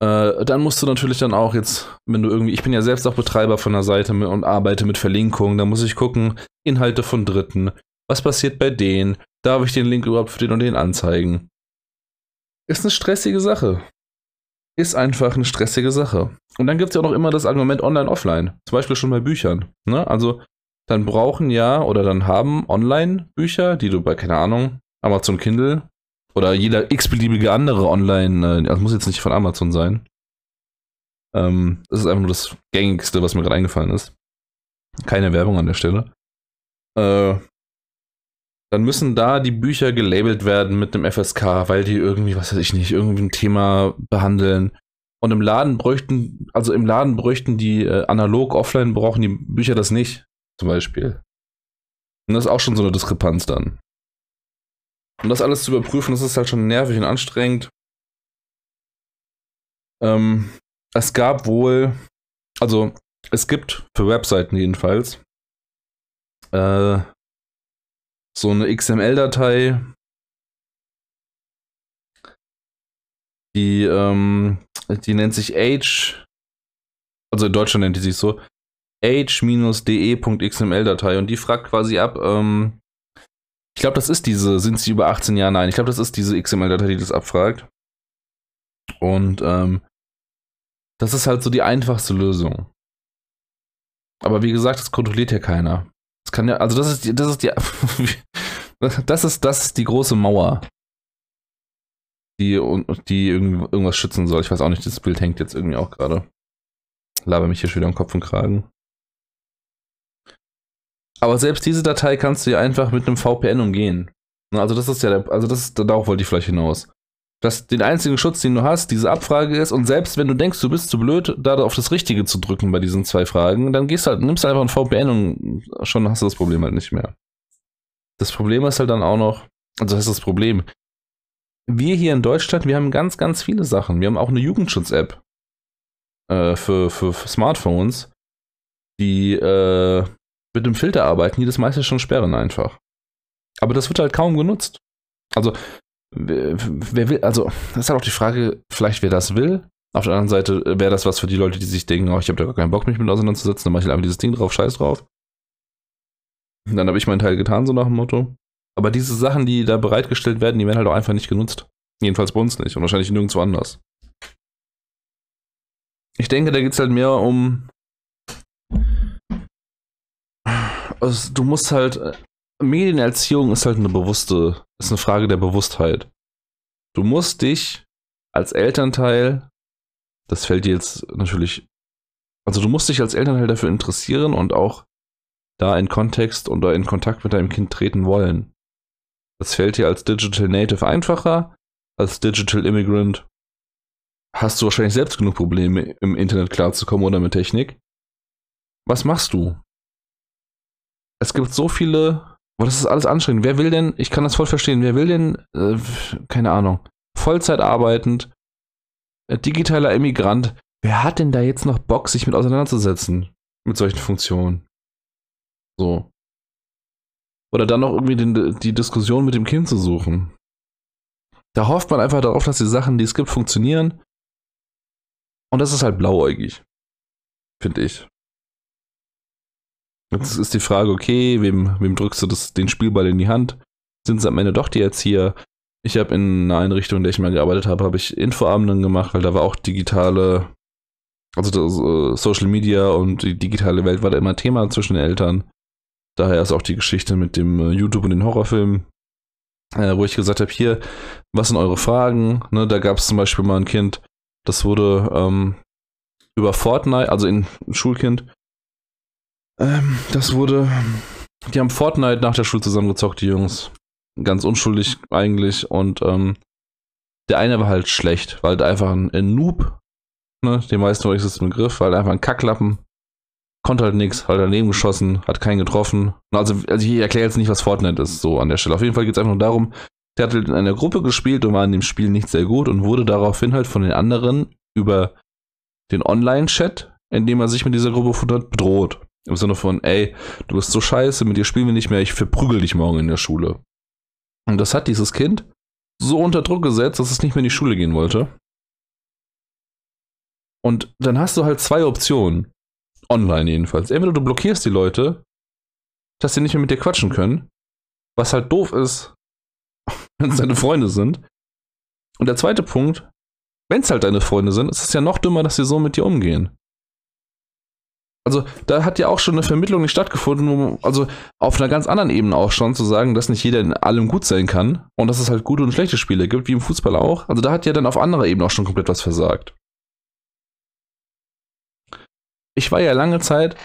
A: Äh, dann musst du natürlich dann auch jetzt, wenn du irgendwie, ich bin ja selbst auch Betreiber von der Seite und arbeite mit Verlinkungen, da muss ich gucken, Inhalte von Dritten. Was passiert bei denen? Darf ich den Link überhaupt für den und den anzeigen? Ist eine stressige Sache. Ist einfach eine stressige Sache. Und dann gibt es ja auch noch immer das Argument online-offline. Zum Beispiel schon bei Büchern. Ne? Also, dann brauchen ja oder dann haben Online-Bücher, die du bei, keine Ahnung, Amazon Kindle oder jeder x-beliebige andere Online, äh, das muss jetzt nicht von Amazon sein. Ähm, das ist einfach nur das gängigste, was mir gerade eingefallen ist. Keine Werbung an der Stelle. Äh, dann müssen da die Bücher gelabelt werden mit dem FSK, weil die irgendwie, was weiß ich nicht, irgendwie ein Thema behandeln. Und im Laden bräuchten, also im Laden bräuchten die äh, analog, offline brauchen die Bücher das nicht, zum Beispiel. Und das ist auch schon so eine Diskrepanz dann. Um das alles zu überprüfen, das ist halt schon nervig und anstrengend. Ähm, es gab wohl, also es gibt für Webseiten jedenfalls äh, so eine XML-Datei, die, ähm, die nennt sich H, also in Deutschland nennt die sich so, h-de.xml-Datei und die fragt quasi ab, ähm, ich glaube, das ist diese, sind sie über 18 Jahre? Nein, ich glaube, das ist diese XML-Datei, die das abfragt. Und ähm, das ist halt so die einfachste Lösung. Aber wie gesagt, das kontrolliert ja keiner. Das kann ja, also das ist die, das ist die, das ist, das ist die große Mauer, die, die irgendwas schützen soll. Ich weiß auch nicht, das Bild hängt jetzt irgendwie auch gerade. Laber mich hier schon wieder am Kopf und Kragen. Aber selbst diese Datei kannst du ja einfach mit einem VPN umgehen. Also das ist ja der, also das ist, darauf wollte ich vielleicht hinaus. Dass den einzigen Schutz, den du hast, diese Abfrage ist und selbst wenn du denkst, du bist zu blöd, da auf das Richtige zu drücken bei diesen zwei Fragen, dann gehst halt, nimmst einfach ein VPN und schon hast du das Problem halt nicht mehr. Das Problem ist halt dann auch noch, also das ist das Problem. Wir hier in Deutschland, wir haben ganz, ganz viele Sachen. Wir haben auch eine Jugendschutz-App äh, für, für, für Smartphones, die äh, mit dem Filter arbeiten, die das meiste schon sperren einfach. Aber das wird halt kaum genutzt. Also, wer, wer will, also, das ist halt auch die Frage, vielleicht wer das will. Auf der anderen Seite wäre das was für die Leute, die sich denken, oh, ich habe da gar keinen Bock, mich mit auseinanderzusetzen, dann mache ich einfach dieses Ding drauf, scheiß drauf. Und dann habe ich meinen Teil getan, so nach dem Motto. Aber diese Sachen, die da bereitgestellt werden, die werden halt auch einfach nicht genutzt. Jedenfalls bei uns nicht und wahrscheinlich nirgendwo anders. Ich denke, da geht es halt mehr um also du musst halt, äh, Medienerziehung ist halt eine bewusste, ist eine Frage der Bewusstheit. Du musst dich als Elternteil, das fällt dir jetzt natürlich, also du musst dich als Elternteil dafür interessieren und auch da in Kontext oder in Kontakt mit deinem Kind treten wollen. Das fällt dir als Digital Native einfacher, als Digital Immigrant hast du wahrscheinlich selbst genug Probleme im Internet klarzukommen oder mit Technik. Was machst du? Es gibt so viele, aber das ist alles anstrengend. Wer will denn, ich kann das voll verstehen, wer will denn, äh, keine Ahnung, Vollzeit arbeitend, äh, digitaler Immigrant, wer hat denn da jetzt noch Bock, sich mit auseinanderzusetzen? Mit solchen Funktionen? So. Oder dann noch irgendwie den, die Diskussion mit dem Kind zu suchen. Da hofft man einfach darauf, dass die Sachen, die es gibt, funktionieren. Und das ist halt blauäugig. Finde ich. Jetzt ist die Frage, okay, wem, wem drückst du das, den Spielball in die Hand? Sind es am Ende doch die Erzieher? Ich habe in einer Einrichtung, in der ich mal gearbeitet habe, habe ich Infoabenden gemacht, weil da war auch digitale, also das, uh, Social Media und die digitale Welt war da immer Thema zwischen den Eltern. Daher ist auch die Geschichte mit dem äh, YouTube und den Horrorfilmen, äh, wo ich gesagt habe, hier, was sind eure Fragen? Ne, da gab es zum Beispiel mal ein Kind, das wurde ähm, über Fortnite, also ein Schulkind, ähm, das wurde, die haben Fortnite nach der Schule zusammengezockt, die Jungs. Ganz unschuldig eigentlich und ähm, der eine war halt schlecht, weil halt einfach ein, ein Noob, ne, den meisten ist das Begriff, weil einfach ein Kacklappen, konnte halt nichts, hat daneben geschossen, hat keinen getroffen. Also, also ich erkläre jetzt nicht, was Fortnite ist, so an der Stelle. Auf jeden Fall geht es einfach nur darum, der hat halt in einer Gruppe gespielt und war in dem Spiel nicht sehr gut und wurde daraufhin halt von den anderen über den Online-Chat, in dem er sich mit dieser Gruppe hat, bedroht. Im Sinne von, ey, du bist so scheiße, mit dir spielen wir nicht mehr, ich verprügel dich morgen in der Schule. Und das hat dieses Kind so unter Druck gesetzt, dass es nicht mehr in die Schule gehen wollte. Und dann hast du halt zwei Optionen. Online jedenfalls. Entweder du blockierst die Leute, dass sie nicht mehr mit dir quatschen können. Was halt doof ist, wenn es deine Freunde sind. Und der zweite Punkt, wenn es halt deine Freunde sind, ist es ja noch dümmer, dass sie so mit dir umgehen. Also, da hat ja auch schon eine Vermittlung nicht stattgefunden, wo, also auf einer ganz anderen Ebene auch schon zu sagen, dass nicht jeder in allem gut sein kann und dass es halt gute und schlechte Spiele gibt, wie im Fußball auch. Also, da hat ja dann auf anderer Ebene auch schon komplett was versagt. Ich war ja lange Zeit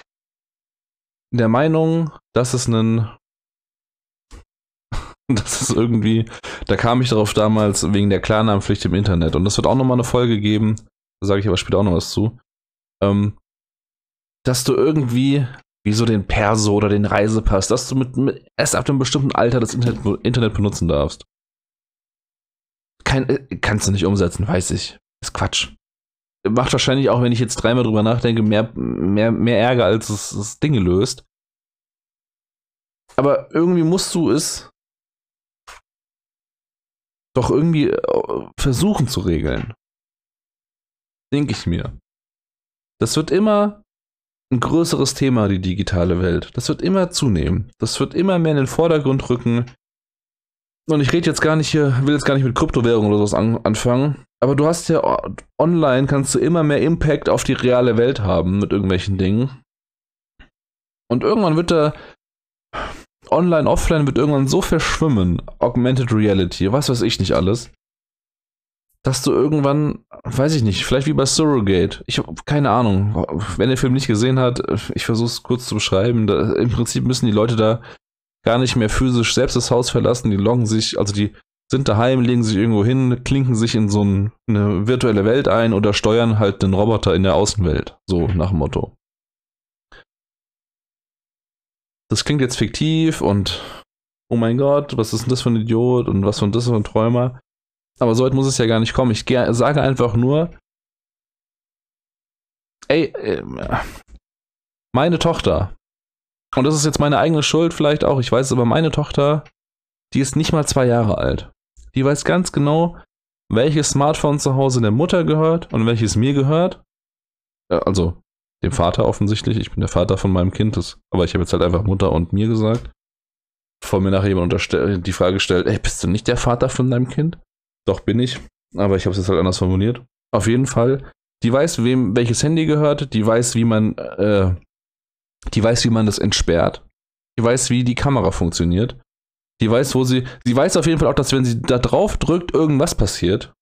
A: der Meinung, dass es einen. Das ist irgendwie. Da kam ich darauf damals wegen der Klarnamenpflicht im Internet. Und das wird auch nochmal eine Folge geben. Da sage ich aber später auch noch was zu. Ähm, dass du irgendwie, wie so den Perso oder den Reisepass, dass du mit, mit erst ab einem bestimmten Alter das Internet, Internet benutzen darfst. Kein, äh, kannst du nicht umsetzen, weiß ich. Ist Quatsch. Macht wahrscheinlich auch, wenn ich jetzt dreimal drüber nachdenke, mehr, mehr, mehr Ärger, als es das Dinge löst. Aber irgendwie musst du es doch irgendwie äh, versuchen zu regeln. Denke ich mir. Das wird immer ein größeres Thema, die digitale Welt. Das wird immer zunehmen. Das wird immer mehr in den Vordergrund rücken. Und ich rede jetzt gar nicht hier, will jetzt gar nicht mit Kryptowährungen oder sowas an, anfangen. Aber du hast ja online kannst du immer mehr Impact auf die reale Welt haben mit irgendwelchen Dingen. Und irgendwann wird da online, offline wird irgendwann so verschwimmen. Augmented Reality, was weiß ich nicht alles dass du irgendwann, weiß ich nicht, vielleicht wie bei Surrogate, ich habe keine Ahnung, wenn der Film nicht gesehen hat, ich versuche es kurz zu beschreiben, da, im Prinzip müssen die Leute da gar nicht mehr physisch selbst das Haus verlassen, die loggen sich, also die sind daheim, legen sich irgendwo hin, klinken sich in so ein, eine virtuelle Welt ein oder steuern halt den Roboter in der Außenwelt, so nach dem Motto. Das klingt jetzt fiktiv und oh mein Gott, was ist denn das für ein Idiot und was für das für ein Träumer. Aber so weit muss es ja gar nicht kommen. Ich sage einfach nur, ey, äh, meine Tochter, und das ist jetzt meine eigene Schuld vielleicht auch, ich weiß es, aber meine Tochter, die ist nicht mal zwei Jahre alt. Die weiß ganz genau, welches Smartphone zu Hause der Mutter gehört und welches mir gehört. Also dem Vater offensichtlich. Ich bin der Vater von meinem Kind, das, aber ich habe jetzt halt einfach Mutter und mir gesagt. Bevor mir nachher jemand die Frage stellt, ey, bist du nicht der Vater von deinem Kind? Doch bin ich, aber ich habe es jetzt halt anders formuliert. Auf jeden Fall, die weiß, wem welches Handy gehört, die weiß, wie man, äh, die weiß, wie man das entsperrt, die weiß, wie die Kamera funktioniert, die weiß, wo sie, sie weiß auf jeden Fall auch, dass wenn sie da drauf drückt, irgendwas passiert.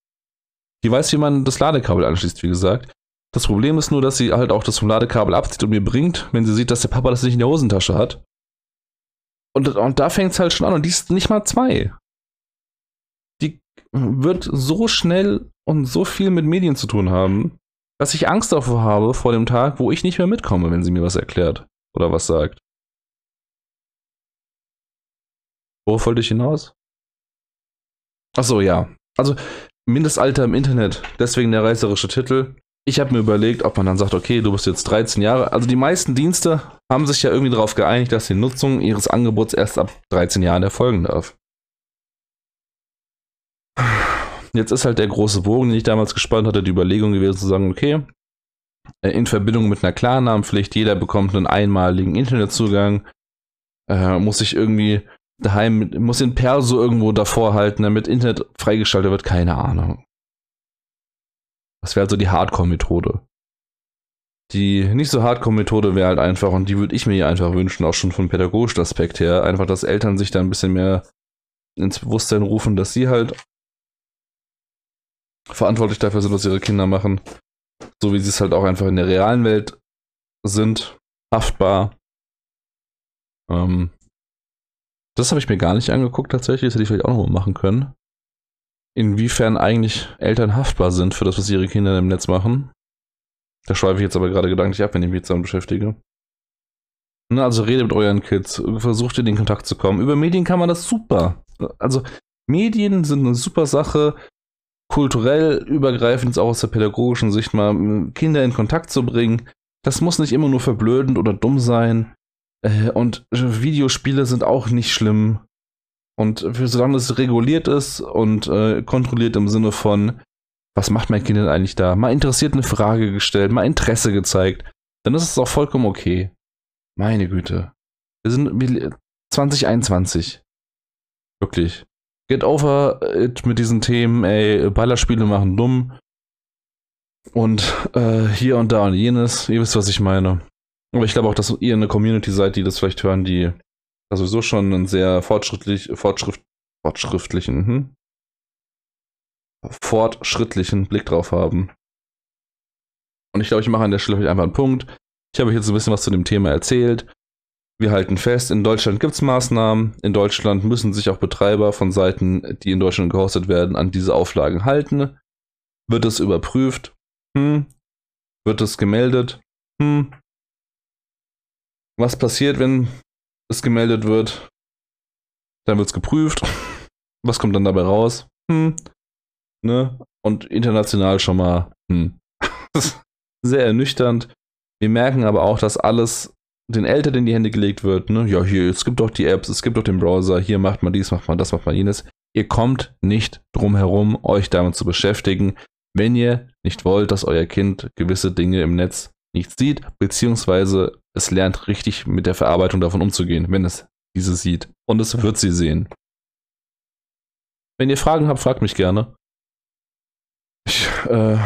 A: Die weiß, wie man das Ladekabel anschließt, wie gesagt. Das Problem ist nur, dass sie halt auch das vom Ladekabel abzieht und mir bringt, wenn sie sieht, dass der Papa das nicht in der Hosentasche hat. Und, und da fängt es halt schon an und die ist nicht mal zwei wird so schnell und so viel mit Medien zu tun haben, dass ich Angst davor habe vor dem Tag, wo ich nicht mehr mitkomme, wenn sie mir was erklärt oder was sagt. Worauf wollte ich hinaus? Achso, ja. Also Mindestalter im Internet, deswegen der reißerische Titel. Ich habe mir überlegt, ob man dann sagt, okay, du bist jetzt 13 Jahre. Also die meisten Dienste haben sich ja irgendwie darauf geeinigt, dass die Nutzung ihres Angebots erst ab 13 Jahren erfolgen darf. Jetzt ist halt der große Bogen, den ich damals gespannt hatte, die Überlegung gewesen zu sagen, okay, äh, in Verbindung mit einer Klarnamenpflicht, jeder bekommt einen einmaligen Internetzugang, äh, muss sich irgendwie daheim, muss den Perso irgendwo davor halten, damit Internet freigeschaltet wird, keine Ahnung. Das wäre also die Hardcore-Methode. Die nicht so Hardcore-Methode wäre halt einfach, und die würde ich mir hier einfach wünschen, auch schon vom pädagogischen Aspekt her, einfach, dass Eltern sich da ein bisschen mehr ins Bewusstsein rufen, dass sie halt verantwortlich dafür sind, was ihre Kinder machen. So wie sie es halt auch einfach in der realen Welt sind, haftbar. Ähm, das habe ich mir gar nicht angeguckt tatsächlich, das hätte ich vielleicht auch noch mal machen können. Inwiefern eigentlich Eltern haftbar sind für das, was ihre Kinder im Netz machen. Da schweife ich jetzt aber gerade gedanklich ab, wenn ich mich damit beschäftige. Na, also redet mit euren Kids, versucht in den Kontakt zu kommen. Über Medien kann man das super. Also Medien sind eine super Sache, kulturell übergreifend, auch aus der pädagogischen Sicht mal Kinder in Kontakt zu bringen. Das muss nicht immer nur verblödend oder dumm sein. Äh, und Videospiele sind auch nicht schlimm. Und für solange es reguliert ist und äh, kontrolliert im Sinne von, was macht mein Kind denn eigentlich da? Mal interessiert eine Frage gestellt, mal Interesse gezeigt, dann ist es auch vollkommen okay. Meine Güte. Wir sind 2021. Wirklich. Get over it mit diesen Themen, ey, Ballerspiele machen dumm. Und äh, hier und da und jenes. Ihr wisst, was ich meine. Aber ich glaube auch, dass ihr eine Community seid, die das vielleicht hören, die sowieso schon einen sehr fortschrittlich, fortschrift, fortschrittlichen, hm? fortschrittlichen Blick drauf haben. Und ich glaube, ich mache an der Stelle einfach einen Punkt. Ich habe euch jetzt ein bisschen was zu dem Thema erzählt. Wir halten fest, in Deutschland gibt es Maßnahmen. In Deutschland müssen sich auch Betreiber von Seiten, die in Deutschland gehostet werden, an diese Auflagen halten. Wird es überprüft? Hm. Wird es gemeldet? Hm. Was passiert, wenn es gemeldet wird? Dann wird es geprüft. Was kommt dann dabei raus? Hm. Ne? Und international schon mal, hm. Sehr ernüchternd. Wir merken aber auch, dass alles den Eltern in die Hände gelegt wird, ne? Ja, hier, es gibt doch die Apps, es gibt doch den Browser, hier macht man dies, macht man das, macht man jenes. Ihr kommt nicht drum herum, euch damit zu beschäftigen, wenn ihr nicht wollt, dass euer Kind gewisse Dinge im Netz nicht sieht, beziehungsweise es lernt richtig mit der Verarbeitung davon umzugehen, wenn es diese sieht. Und es wird sie sehen. Wenn ihr Fragen habt, fragt mich gerne. Ich äh,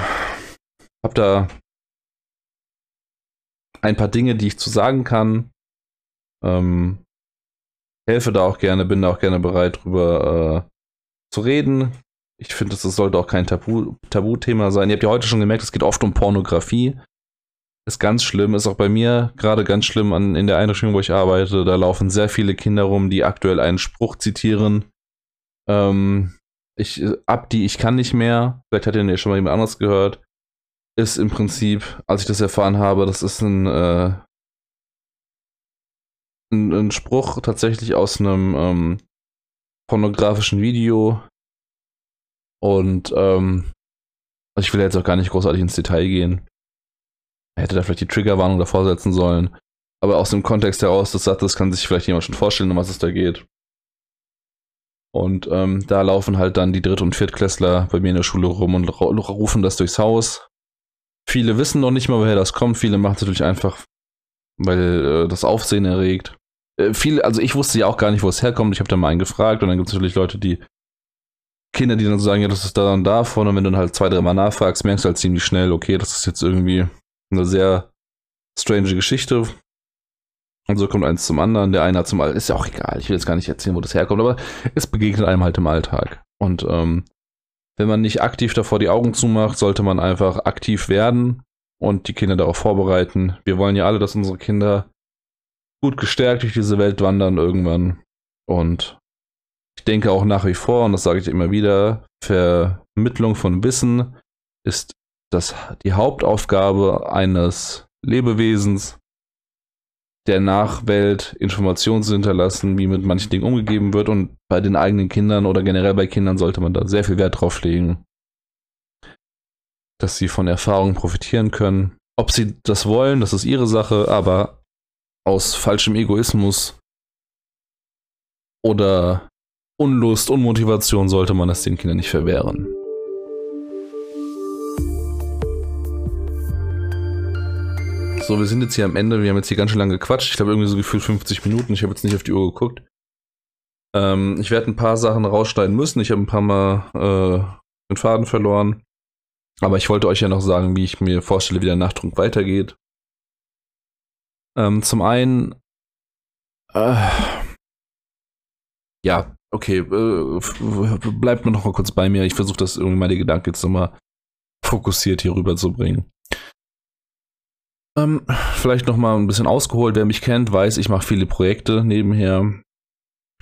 A: habe da ein paar Dinge, die ich zu sagen kann. Ähm, helfe da auch gerne, bin da auch gerne bereit, drüber äh, zu reden. Ich finde, das sollte auch kein Tabu Tabuthema sein. Ihr habt ja heute schon gemerkt, es geht oft um Pornografie. Ist ganz schlimm, ist auch bei mir gerade ganz schlimm an, in der Einrichtung, wo ich arbeite. Da laufen sehr viele Kinder rum, die aktuell einen Spruch zitieren. Ähm, ich, ab die ich kann nicht mehr. Vielleicht hat ihr ja schon mal jemand anderes gehört ist im Prinzip, als ich das erfahren habe, das ist ein, äh, ein, ein, Spruch tatsächlich aus einem ähm, pornografischen Video. Und ähm, ich will jetzt auch gar nicht großartig ins Detail gehen. Hätte da vielleicht die Triggerwarnung davor setzen sollen. Aber aus dem Kontext heraus des Satzes kann sich vielleicht jemand schon vorstellen, um was es da geht. Und ähm, da laufen halt dann die Dritt- und Viertklässler bei mir in der Schule rum und rufen das durchs Haus. Viele wissen noch nicht mal, woher das kommt. Viele machen es natürlich einfach, weil äh, das Aufsehen erregt. Äh, viele, also ich wusste ja auch gar nicht, wo es herkommt. Ich habe da mal einen gefragt und dann gibt es natürlich Leute, die Kinder, die dann so sagen, ja, das ist da und davon. Und wenn du dann halt zwei, dreimal nachfragst, merkst du halt ziemlich schnell, okay, das ist jetzt irgendwie eine sehr strange Geschichte. Und so kommt eins zum anderen. Der eine hat zum All ist ja auch egal. Ich will jetzt gar nicht erzählen, wo das herkommt, aber es begegnet einem halt im Alltag. Und ähm, wenn man nicht aktiv davor die Augen zumacht, sollte man einfach aktiv werden und die Kinder darauf vorbereiten. Wir wollen ja alle, dass unsere Kinder gut gestärkt durch diese Welt wandern irgendwann. Und ich denke auch nach wie vor, und das sage ich immer wieder, Vermittlung von Wissen ist das, die Hauptaufgabe eines Lebewesens der Nachwelt Informationen zu hinterlassen, wie mit manchen Dingen umgegeben wird. Und bei den eigenen Kindern oder generell bei Kindern sollte man da sehr viel Wert drauf legen, dass sie von Erfahrungen profitieren können. Ob sie das wollen, das ist ihre Sache, aber aus falschem Egoismus oder Unlust, Unmotivation sollte man es den Kindern nicht verwehren. So, wir sind jetzt hier am Ende. Wir haben jetzt hier ganz schön lange gequatscht. Ich glaube, irgendwie so gefühlt 50 Minuten. Ich habe jetzt nicht auf die Uhr geguckt. Ähm, ich werde ein paar Sachen rausschneiden müssen. Ich habe ein paar Mal äh, den Faden verloren. Aber ich wollte euch ja noch sagen, wie ich mir vorstelle, wie der Nachdruck weitergeht. Ähm, zum einen, äh, ja, okay, äh, bleibt mir noch mal kurz bei mir. Ich versuche das irgendwie meine Gedanken jetzt nochmal fokussiert hier rüber zu bringen. Ähm, vielleicht noch mal ein bisschen ausgeholt. Wer mich kennt, weiß, ich mache viele Projekte nebenher.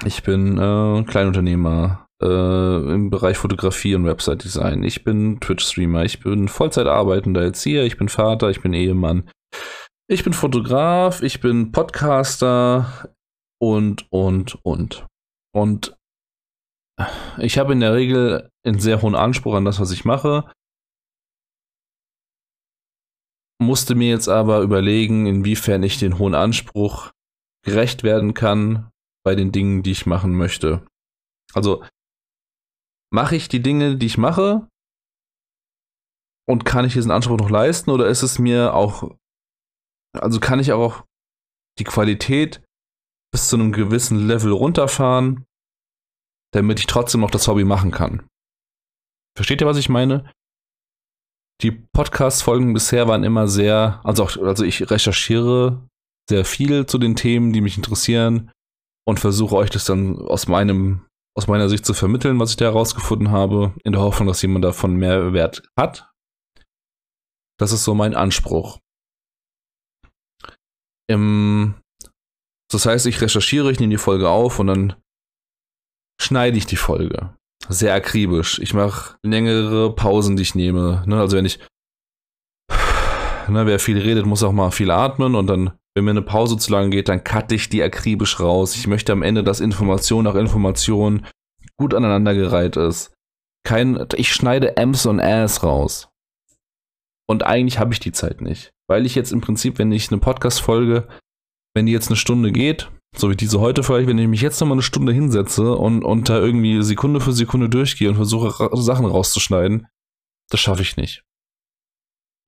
A: Ich bin äh, Kleinunternehmer äh, im Bereich Fotografie und Website-Design. Ich bin Twitch-Streamer. Ich bin Vollzeit arbeitender Erzieher. Ich bin Vater. Ich bin Ehemann. Ich bin Fotograf. Ich bin Podcaster und, und, und. Und ich habe in der Regel einen sehr hohen Anspruch an das, was ich mache. Musste mir jetzt aber überlegen, inwiefern ich den hohen Anspruch gerecht werden kann bei den Dingen, die ich machen möchte. Also mache ich die Dinge, die ich mache und kann ich diesen Anspruch noch leisten oder ist es mir auch, also kann ich auch die Qualität bis zu einem gewissen Level runterfahren, damit ich trotzdem noch das Hobby machen kann. Versteht ihr, was ich meine? Die Podcast-Folgen bisher waren immer sehr, also auch, also ich recherchiere sehr viel zu den Themen, die mich interessieren und versuche euch das dann aus meinem, aus meiner Sicht zu vermitteln, was ich da herausgefunden habe, in der Hoffnung, dass jemand davon Mehrwert hat. Das ist so mein Anspruch. Im, das heißt, ich recherchiere, ich nehme die Folge auf und dann schneide ich die Folge. Sehr akribisch. Ich mache längere Pausen, die ich nehme. Ne, also wenn ich, ne, wer viel redet, muss auch mal viel atmen und dann, wenn mir eine Pause zu lang geht, dann cutte ich die akribisch raus. Ich möchte am Ende, dass Information nach Information gut aneinandergereiht ist. Kein, ich schneide M's und A's raus. Und eigentlich habe ich die Zeit nicht. Weil ich jetzt im Prinzip, wenn ich eine Podcast-Folge, wenn die jetzt eine Stunde geht, so wie diese heute vielleicht, wenn ich mich jetzt nochmal eine Stunde hinsetze und, und da irgendwie Sekunde für Sekunde durchgehe und versuche ra Sachen rauszuschneiden, das schaffe ich nicht.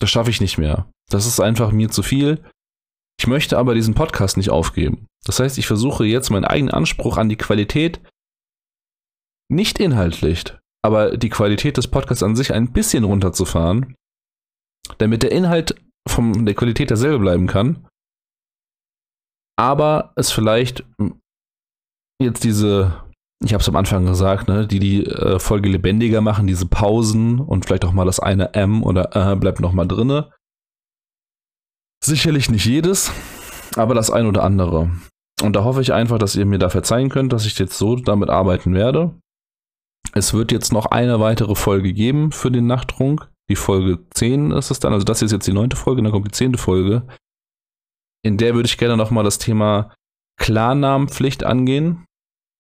A: Das schaffe ich nicht mehr. Das ist einfach mir zu viel. Ich möchte aber diesen Podcast nicht aufgeben. Das heißt, ich versuche jetzt meinen eigenen Anspruch an die Qualität nicht inhaltlich, aber die Qualität des Podcasts an sich ein bisschen runterzufahren, damit der Inhalt von der Qualität derselbe bleiben kann aber es vielleicht jetzt diese, ich habe es am Anfang gesagt, ne, die die äh, Folge lebendiger machen, diese Pausen und vielleicht auch mal das eine M oder äh, bleibt noch mal drinne. Sicherlich nicht jedes, aber das ein oder andere. Und da hoffe ich einfach, dass ihr mir da verzeihen könnt, dass ich jetzt so damit arbeiten werde. Es wird jetzt noch eine weitere Folge geben für den Nachttrunk. Die Folge 10 ist es dann. Also das ist jetzt die neunte Folge, dann kommt die zehnte Folge in der würde ich gerne nochmal das Thema Klarnamenpflicht angehen.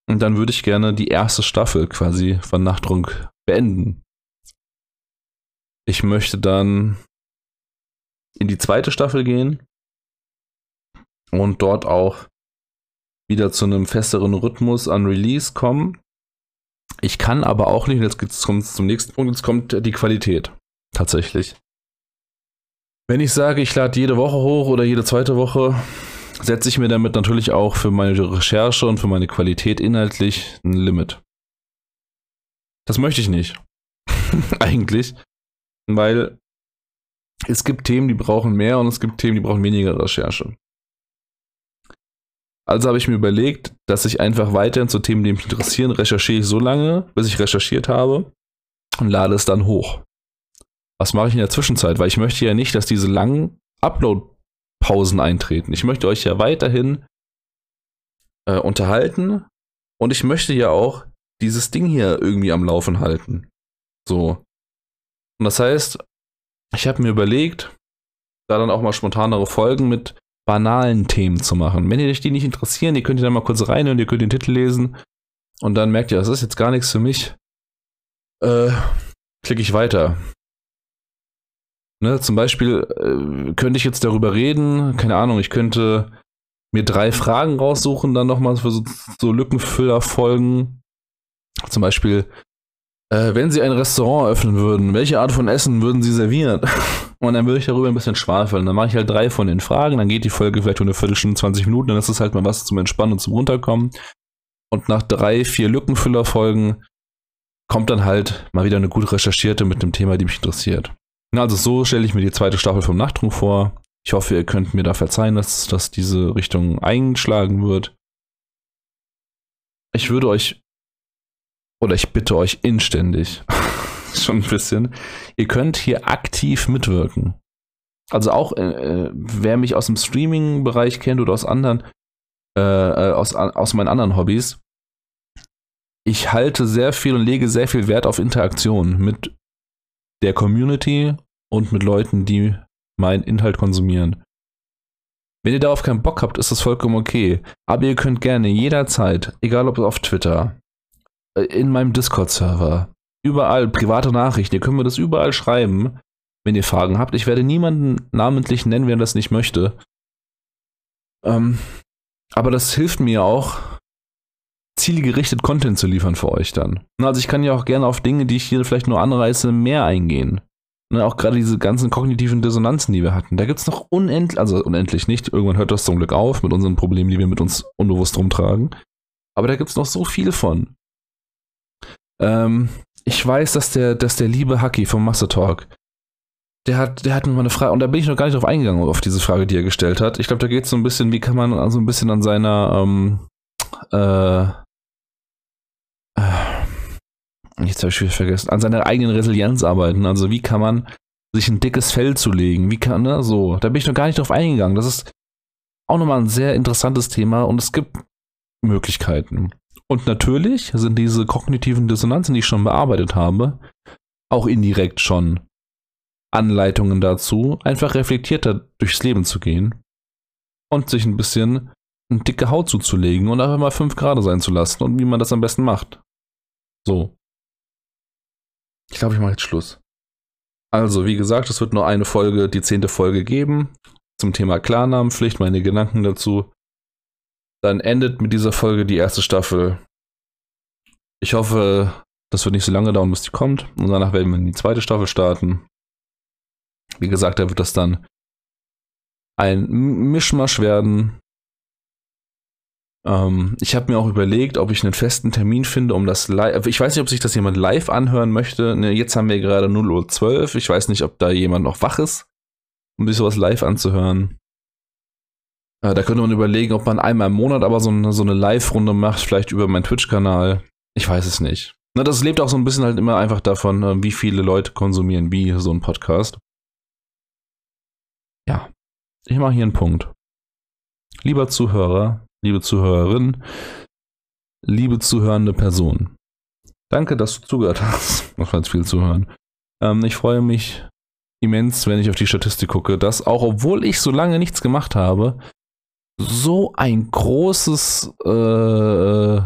A: Und dann würde ich gerne die erste Staffel quasi von Nachtrunk beenden. Ich möchte dann in die zweite Staffel gehen und dort auch wieder zu einem festeren Rhythmus an Release kommen. Ich kann aber auch nicht, jetzt kommt es zum nächsten Punkt, jetzt kommt die Qualität tatsächlich. Wenn ich sage, ich lade jede Woche hoch oder jede zweite Woche, setze ich mir damit natürlich auch für meine Recherche und für meine Qualität inhaltlich ein Limit. Das möchte ich nicht. Eigentlich. Weil es gibt Themen, die brauchen mehr und es gibt Themen, die brauchen weniger Recherche. Also habe ich mir überlegt, dass ich einfach weiterhin zu Themen, die mich interessieren, recherchiere ich so lange, bis ich recherchiert habe und lade es dann hoch was mache ich in der Zwischenzeit? Weil ich möchte ja nicht, dass diese langen Upload-Pausen eintreten. Ich möchte euch ja weiterhin äh, unterhalten und ich möchte ja auch dieses Ding hier irgendwie am Laufen halten. So. Und das heißt, ich habe mir überlegt, da dann auch mal spontanere Folgen mit banalen Themen zu machen. Wenn ihr euch die nicht interessieren, ihr könnt ihr da mal kurz rein und ihr könnt den Titel lesen und dann merkt ihr, das ist jetzt gar nichts für mich. Äh, klicke ich weiter. Ne, zum Beispiel äh, könnte ich jetzt darüber reden, keine Ahnung, ich könnte mir drei Fragen raussuchen, dann nochmal für so, so Lückenfüller-Folgen. Zum Beispiel, äh, wenn Sie ein Restaurant eröffnen würden, welche Art von Essen würden Sie servieren? Und dann würde ich darüber ein bisschen schwafeln. Dann mache ich halt drei von den Fragen, dann geht die Folge vielleicht nur eine Viertelstunde, 20 Minuten, dann ist es halt mal was zum Entspannen und zum Runterkommen. Und nach drei, vier Lückenfüller-Folgen kommt dann halt mal wieder eine gut recherchierte mit dem Thema, die mich interessiert. Also so stelle ich mir die zweite Staffel vom Nachttrunk vor. Ich hoffe, ihr könnt mir da verzeihen, dass, dass diese Richtung eingeschlagen wird. Ich würde euch, oder ich bitte euch inständig, schon ein bisschen, ihr könnt hier aktiv mitwirken. Also auch, äh, wer mich aus dem Streaming-Bereich kennt oder aus anderen, äh, äh aus, aus meinen anderen Hobbys, ich halte sehr viel und lege sehr viel Wert auf Interaktion mit der Community und mit Leuten, die meinen Inhalt konsumieren. Wenn ihr darauf keinen Bock habt, ist das vollkommen okay. Aber ihr könnt gerne jederzeit, egal ob auf Twitter, äh, in meinem Discord-Server, überall private Nachrichten, ihr könnt mir das überall schreiben, wenn ihr Fragen habt. Ich werde niemanden namentlich nennen, wer das nicht möchte. Ähm, aber das hilft mir auch, zielgerichtet Content zu liefern für euch dann. Also ich kann ja auch gerne auf Dinge, die ich hier vielleicht nur anreiße, mehr eingehen. Ne, auch gerade diese ganzen kognitiven Dissonanzen, die wir hatten. Da gibt es noch unendlich, also unendlich nicht, irgendwann hört das zum Glück auf mit unseren Problemen, die wir mit uns unbewusst rumtragen. Aber da gibt es noch so viel von. Ähm, ich weiß, dass der, dass der liebe Haki vom Masse Talk, der hat, der hat mir mal eine Frage, und da bin ich noch gar nicht drauf eingegangen, auf diese Frage, die er gestellt hat. Ich glaube, da geht es so ein bisschen, wie kann man also ein bisschen an seiner, ähm, äh, äh, jetzt habe ich vergessen, an seiner eigenen Resilienz arbeiten. Also wie kann man sich ein dickes Fell zulegen? Wie kann, ne, so, da bin ich noch gar nicht drauf eingegangen. Das ist auch nochmal ein sehr interessantes Thema und es gibt Möglichkeiten. Und natürlich sind diese kognitiven Dissonanzen, die ich schon bearbeitet habe, auch indirekt schon Anleitungen dazu, einfach reflektierter durchs Leben zu gehen und sich ein bisschen eine dicke Haut zuzulegen und einfach mal 5 Grad sein zu lassen und wie man das am besten macht. So. Ich glaube, ich mache jetzt Schluss. Also, wie gesagt, es wird nur eine Folge, die zehnte Folge geben zum Thema Klarnamenpflicht, meine Gedanken dazu. Dann endet mit dieser Folge die erste Staffel. Ich hoffe, das wird nicht so lange dauern, bis die kommt. Und danach werden wir in die zweite Staffel starten. Wie gesagt, da wird das dann ein Mischmasch werden. Ähm, ich habe mir auch überlegt, ob ich einen festen Termin finde, um das live. Ich weiß nicht, ob sich das jemand live anhören möchte. Ne, jetzt haben wir gerade 0.12 Uhr. Ich weiß nicht, ob da jemand noch wach ist, um sich sowas live anzuhören. Äh, da könnte man überlegen, ob man einmal im Monat aber so eine, so eine Live-Runde macht, vielleicht über meinen Twitch-Kanal. Ich weiß es nicht. Na, das lebt auch so ein bisschen halt immer einfach davon, äh, wie viele Leute konsumieren wie so ein Podcast. Ja, ich mache hier einen Punkt. Lieber Zuhörer, liebe Zuhörerin, liebe zuhörende Person. Danke, dass du zugehört hast. Das war jetzt viel zuhören. Ähm, ich freue mich immens, wenn ich auf die Statistik gucke, dass auch obwohl ich so lange nichts gemacht habe, so ein großes, äh,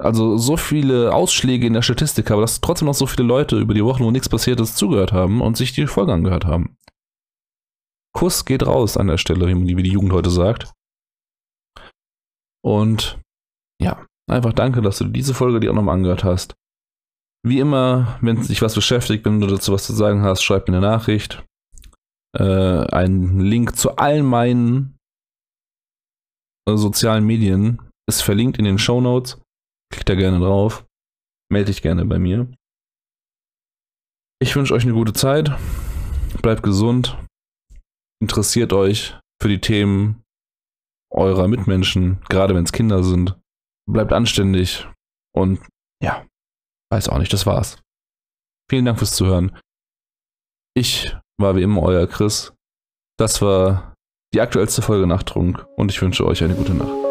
A: also so viele Ausschläge in der Statistik habe, dass trotzdem noch so viele Leute über die Wochen, wo nichts passiert ist, zugehört haben und sich die Folge angehört haben. Kuss geht raus an der Stelle, wie die Jugend heute sagt. Und ja, einfach danke, dass du diese Folge dir auch nochmal angehört hast. Wie immer, wenn dich was beschäftigt, wenn du dazu was zu sagen hast, schreib mir eine Nachricht. Äh, ein Link zu all meinen äh, sozialen Medien ist verlinkt in den Show Notes. Klick da gerne drauf. Melde dich gerne bei mir. Ich wünsche euch eine gute Zeit. Bleibt gesund. Interessiert euch für die Themen eurer Mitmenschen, gerade wenn es Kinder sind. Bleibt anständig und ja, weiß auch nicht, das war's. Vielen Dank fürs Zuhören. Ich war wie immer euer Chris. Das war die aktuellste Folge Nachttrunk und ich wünsche euch eine gute Nacht.